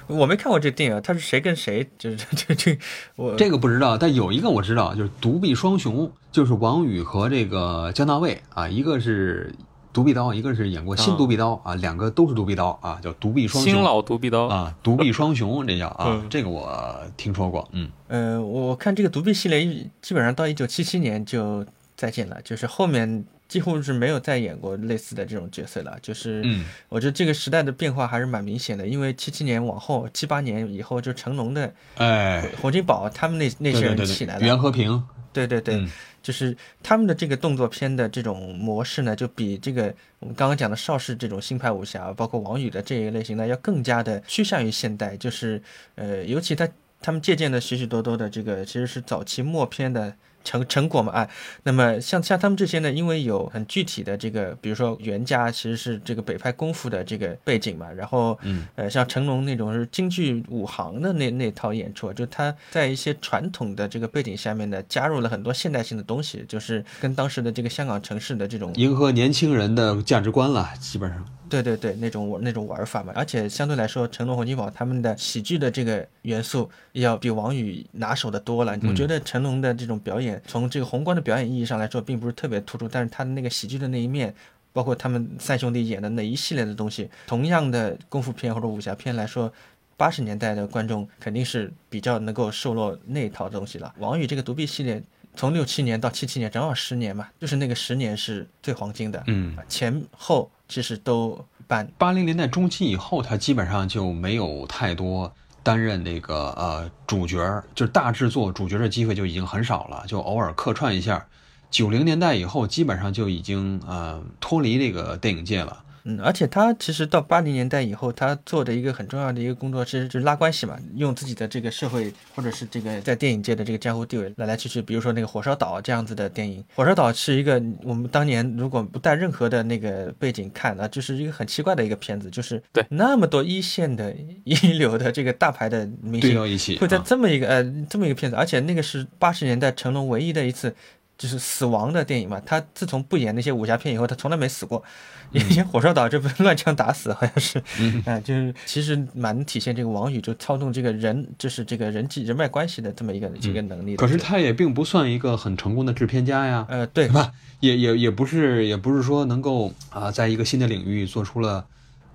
我没看过这电影，他是谁跟谁？就是 [laughs] 这这我这个不知道，但有一个我知道，就是独臂双雄，就是王宇和这个姜大卫啊，一个是独臂刀，一个是演过新独臂刀啊，两个都是独臂刀啊，叫独臂双雄。新老独臂刀啊，独臂双雄这叫啊，这个我听说过。嗯呃，我看这个独臂系列基本上到一九七七年就再见了，就是后面。几乎是没有再演过类似的这种角色了，就是，我觉得这个时代的变化还是蛮明显的，因为七七年往后，七八年以后，就成龙的，哎，洪金宝他们那那些人起来了，袁和平，对对对，就是他们的这个动作片的这种模式呢，就比这个我们刚刚讲的邵氏这种新派武侠，包括王宇的这一类型呢，要更加的趋向于现代，就是，呃，尤其他他们借鉴的许许多多的这个，其实是早期默片的。成成果嘛，哎，那么像像他们这些呢，因为有很具体的这个，比如说袁家其实是这个北派功夫的这个背景嘛，然后，嗯，呃，像成龙那种是京剧武行的那那套演出，就他在一些传统的这个背景下面呢，加入了很多现代性的东西，就是跟当时的这个香港城市的这种迎合年轻人的价值观了，基本上。对对对，那种那种玩法嘛，而且相对来说，成龙、洪金宝他们的喜剧的这个元素要比王宇拿手的多了。我觉得成龙的这种表演，从这个宏观的表演意义上来说，并不是特别突出，但是他的那个喜剧的那一面，包括他们三兄弟演的那一系列的东西，同样的功夫片或者武侠片来说，八十年代的观众肯定是比较能够受落那一套东西了。王宇这个独臂系列。从六七年到七七年，正好十年嘛，就是那个十年是最黄金的。嗯，前后其实都一般。八零年代中期以后，他基本上就没有太多担任那个呃主角，就是大制作主角的机会就已经很少了，就偶尔客串一下。九零年代以后，基本上就已经呃脱离这个电影界了。嗯，而且他其实到八零年代以后，他做的一个很重要的一个工作，其实就是拉关系嘛，用自己的这个社会或者是这个在电影界的这个江湖地位来来去去。比如说那个《火烧岛》这样子的电影，《火烧岛》是一个我们当年如果不带任何的那个背景看，那就是一个很奇怪的一个片子，就是对那么多一线的一流的这个大牌的明星对到一起，会在啊这么一个呃这么一个片子，而且那个是八十年代成龙唯一的一次就是死亡的电影嘛。他自从不演那些武侠片以后，他从来没死过。[laughs] 以前《火烧岛》这不是乱枪打死，好像是，嗯 [laughs] 啊、就是其实蛮体现这个王宇就操纵这个人，就是这个人际人脉关系的这么一个这个能力的。可是他也并不算一个很成功的制片家呀，呃，对对吧？也也也不是，也不是说能够啊，在一个新的领域做出了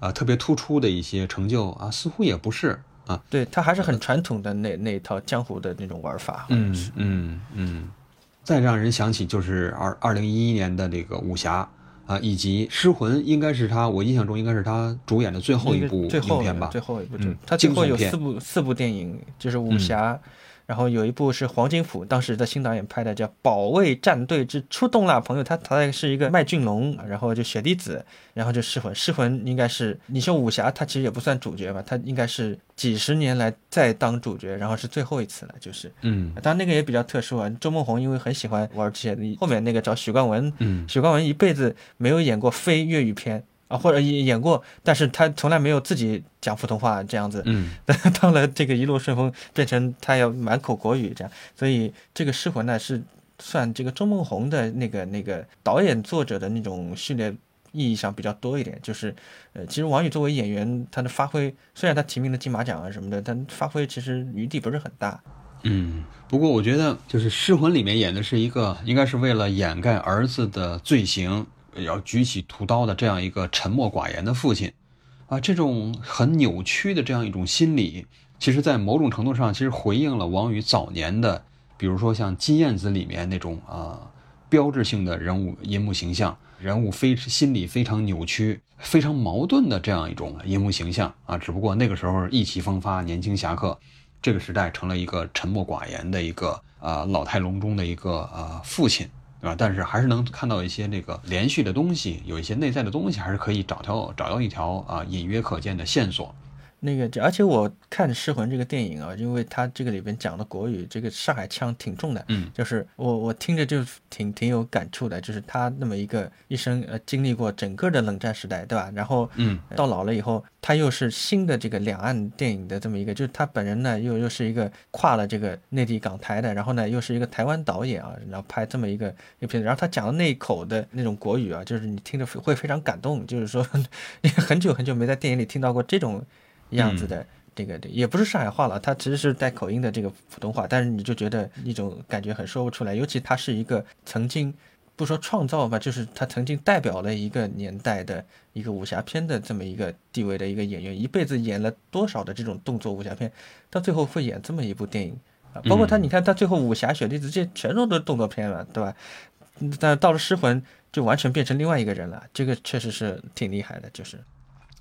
啊特别突出的一些成就啊，似乎也不是啊。对，他还是很传统的那那一套江湖的那种玩法。嗯嗯嗯，再让人想起就是二二零一一年的这个武侠啊，以及《失魂》，应该是他，我印象中应该是他主演的最后一部影片吧最。后一部，嗯他最后有四部四部电影，就是武嗯侠，然后有一部是黄金甫当时的新导演拍的，叫《保卫战队之出动啦，朋友》，他他是一个麦浚龙，然后就雪滴子，然后就失魂，失魂应该是你说武侠，他其实也不算主角吧，他应该是几十年来再当主角，然后是最后一次了，就是。嗯。当然那个也比较特殊啊，周梦红因为很喜欢玩这些，后面那个找许冠文，嗯。许冠文一辈子没有演过非粤语片啊，或者演演过，但是他从来没有自己讲普通话这样子。嗯 [laughs] 到了这个一路顺风，变成他要满口国语这样，所以这个《失魂》呢是算这个周梦红的那个那个导演作者的那种序列意义上比较多一点。就是呃，其实王宇作为演员，他的发挥虽然他提名了金马奖啊什么的，但发挥其实余地不是很大。嗯。不过我觉得，就是《失魂》里面演的是一个，应该是为了掩盖儿子的罪行，要举起屠刀的这样一个沉默寡言的父亲。啊，这种很扭曲的这样一种心理，其实，在某种程度上，其实回应了王宇早年的，比如说像《金燕子》里面那种啊标志性的人物银幕形象，人物非心理非常扭曲、非常矛盾的这样一种银幕形象啊。只不过那个时候意气风发、年轻侠客，这个时代成了一个沉默寡言的一个啊老态龙钟的一个啊父亲。对吧？但是还是能看到一些这个连续的东西，有一些内在的东西，还是可以找条找到一条啊隐约可见的线索。那个，而且我看《失魂》这个电影啊，因为它这个里边讲的国语，这个上海腔挺重的，嗯，就是我我听着就挺挺有感触的，就是他那么一个一生呃经历过整个的冷战时代，对吧？然后嗯到老了以后，他又是新的这个两岸电影的这么一个，就是他本人呢又又是一个跨了这个内地港台的，然后呢又是一个台湾导演啊，然后拍这么一个一个片子，然后他讲的那一口的那种国语啊，就是你听着会非常感动，就是说你 [laughs] 很久很久没在电影里听到过这种样子的。这个也不是上海话了，它其实是带口音的这个普通话，但是你就觉得一种感觉很说不出来。尤其他是一个曾经不说创造吧，就是他曾经代表了一个年代的一个武侠片的这么一个地位的一个演员，一辈子演了多少的这种动作武侠片，到最后会演这么一部电影啊！包括他，嗯你看他最后武侠雪滴子这全都都是动作片了，对吧？嗯但到了失魂就完全变成另外一个人了，这个确实是挺厉害的，就是。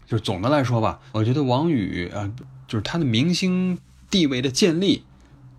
就是总的来说吧，我觉得王宇啊、就是他的明星地位的建立，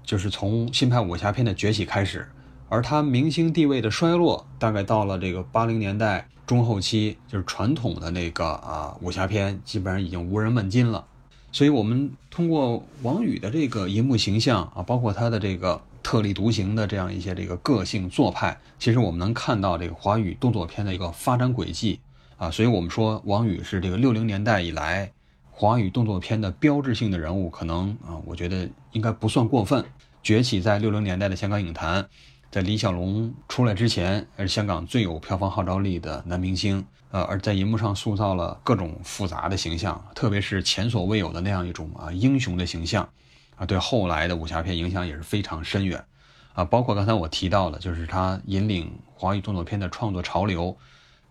就是从新派武侠片的崛起开始，而他明星地位的衰落，大概到了这个八零年代中后期，就是传统的那个啊武侠片基本上已经无人问津了。所以，我们通过王宇的这个银幕形象啊，包括他的这个特立独行的这样一些这个个性做派，其实我们能看到这个华语动作片的一个发展轨迹。啊，所以我们说王宇是这个六零年代以来华语动作片的标志性的人物，可能啊，我觉得应该不算过分。崛起在六零年代的香港影坛，在李小龙出来之前，是香港最有票房号召力的男明星。呃，而在银幕上塑造了各种复杂的形象，特别是前所未有的那样一种啊英雄的形象，啊，对后来的武侠片影响也是非常深远。啊，包括刚才我提到的，就是他引领华语动作片的创作潮流。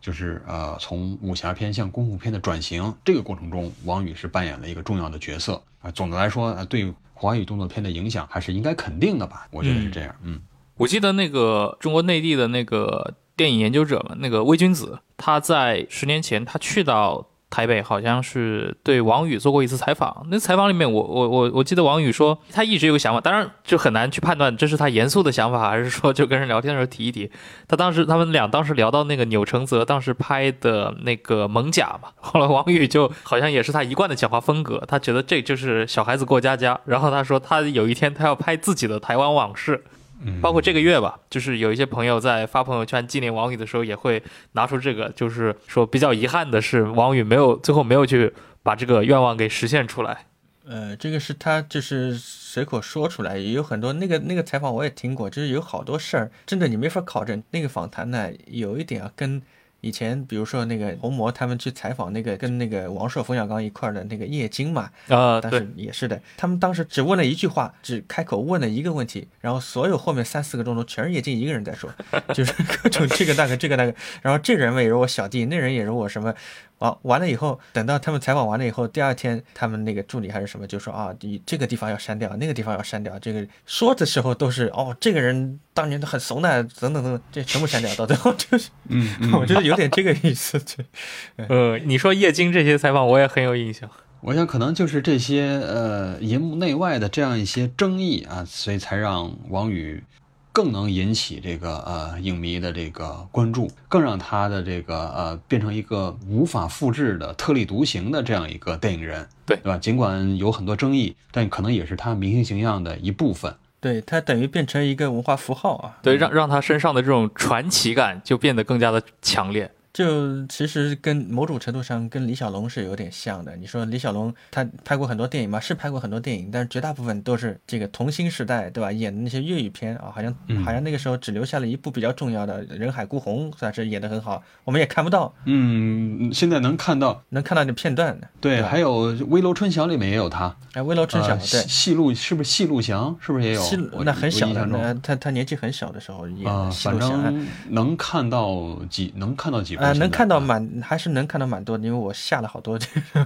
就是呃，从武侠片向功夫片的转型，这个过程中，王羽是扮演了一个重要的角色啊。总的来说，对华语动作片的影响还是应该肯定的吧？我觉得是这样。嗯我记得那个中国内地的那个电影研究者嘛，那个魏君子，他在十年前他去到台北，好像是对王宇做过一次采访。那采访里面我，我我我记得王宇说，他一直有个想法，当然就很难去判断这是他严肃的想法，还是说就跟人聊天的时候提一提。他当时他们俩当时聊到那个钮承泽当时拍的那个《猛甲》嘛，后来王宇就好像也是他一贯的讲话风格，他觉得这就是小孩子过家家。然后他说他有一天他要拍自己的台湾往事。包括这个月吧，就是有一些朋友在发朋友圈纪念王宇的时候，也会拿出这个，就是说比较遗憾的是，王宇没有最后没有去把这个愿望给实现出来。呃，这个是他就是随口说出来，也有很多那个那个采访我也听过，就是有好多事儿，真的你没法考证。那个访谈呢，有一点啊跟。以前，比如说那个红魔他们去采访那个跟那个王朔、冯小刚一块儿的那个叶京嘛，啊，但是也是的。他们当时只问了一句话，只开口问了一个问题，然后所有后面三四个钟头全是叶京一个人在说，[laughs] 就是各种这个那个这个那个。然后这人也是我小弟，那人也是我什么。完完了以后，等到他们采访完了以后，第二天他们那个助理还是什么就说啊，你这个地方要删掉，那个地方要删掉。这个说的时候都是哦，这个人当年都很怂的，等等等等，这全部删掉。到最后就是，嗯，[laughs] 我觉得有点这个意思。对 [laughs] 呃，你说叶京这些采访我也很有印象。我想可能就是这些呃银幕内外的这样一些争议啊，所以才让王宇。更能引起这个呃影迷的这个关注，更让他的这个呃变成一个无法复制的特立独行的这样一个电影人，对对吧？尽管有很多争议，但可能也是他明星形象的一部分。对他等于变成一个文化符号啊，对，让让他身上的这种传奇感就变得更加的强烈。就其实跟某种程度上跟李小龙是有点像的。你说李小龙他拍过很多电影吗？是拍过很多电影，但是绝大部分都是这个童星时代，对吧？演的那些粤语片啊，好像好像那个时候只留下了一部比较重要的《人海孤鸿》，算是演的很好，我们也看不到。嗯，现在能看到，能看到点片段的。对，还有《危楼春晓》里面也有他。哎，《危楼春晓》对，戏路是不是戏路祥？是不是也有？戏那很小的，他他年纪很小的时候演的。反正能看到几，能看到几。啊，能看到蛮还是能看到蛮多的，因为我下了好多，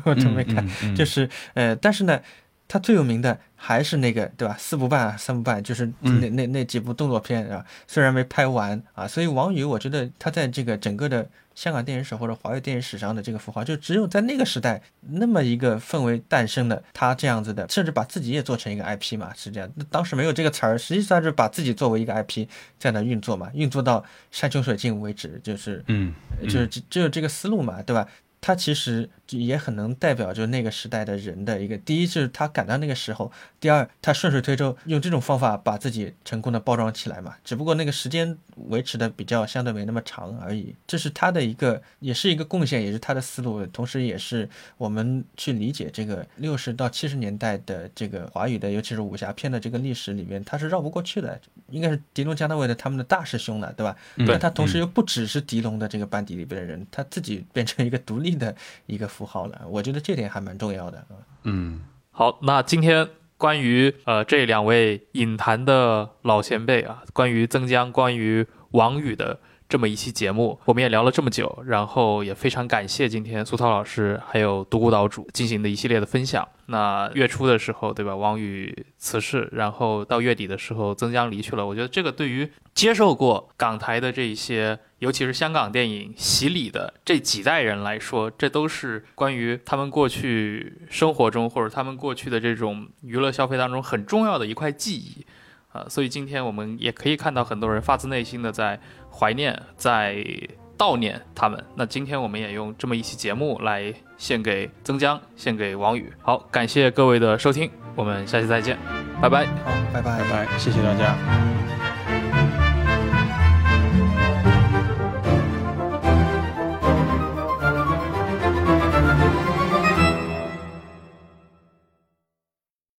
我都没看。就是呃，但是呢，他最有名的还是那个，对吧？四不半、三不半，就是那那那几部动作片啊，虽然没拍完啊，所以王宇，我觉得他在这个整个的。香港电影史或者华语电影史上的这个符号，就只有在那个时代那么一个氛围诞生的，他这样子的，甚至把自己也做成一个 IP 嘛，是这样。当时没有这个词儿，实际上是把自己作为一个 IP 在那运作嘛，运作到山穷水尽为止，就是，嗯，就是只有这个思路嘛，对吧？他其实也很能代表，就那个时代的人的一个。第一是他赶到那个时候，第二他顺水推舟，用这种方法把自己成功的包装起来嘛。只不过那个时间维持的比较相对没那么长而已。这是他的一个，也是一个贡献，也是他的思路，同时也是我们去理解这个六十到七十年代的这个华语的，尤其是武侠片的这个历史里面，他是绕不过去的。应该是狄龙、姜大卫的他们的大师兄了，对吧？但他同时又不只是狄龙的这个班底里边的人，他自己变成一个独立。的一个符号了，我觉得这点还蛮重要的嗯，好，那今天关于呃这两位影坛的老前辈啊，关于曾江、关于王宇的。这么一期节目，我们也聊了这么久，然后也非常感谢今天苏涛老师还有独孤岛主进行的一系列的分享。那月初的时候，对吧？王宇辞世，然后到月底的时候，曾江离去了。我觉得这个对于接受过港台的这一些，尤其是香港电影洗礼的这几代人来说，这都是关于他们过去生活中或者他们过去的这种娱乐消费当中很重要的一块记忆。啊，所以今天我们也可以看到很多人发自内心的在。怀念，在悼念他们。那今天我们也用这么一期节目来献给曾江，献给王宇。好，感谢各位的收听，我们下期再见，拜拜。好，拜拜拜拜，谢谢大家。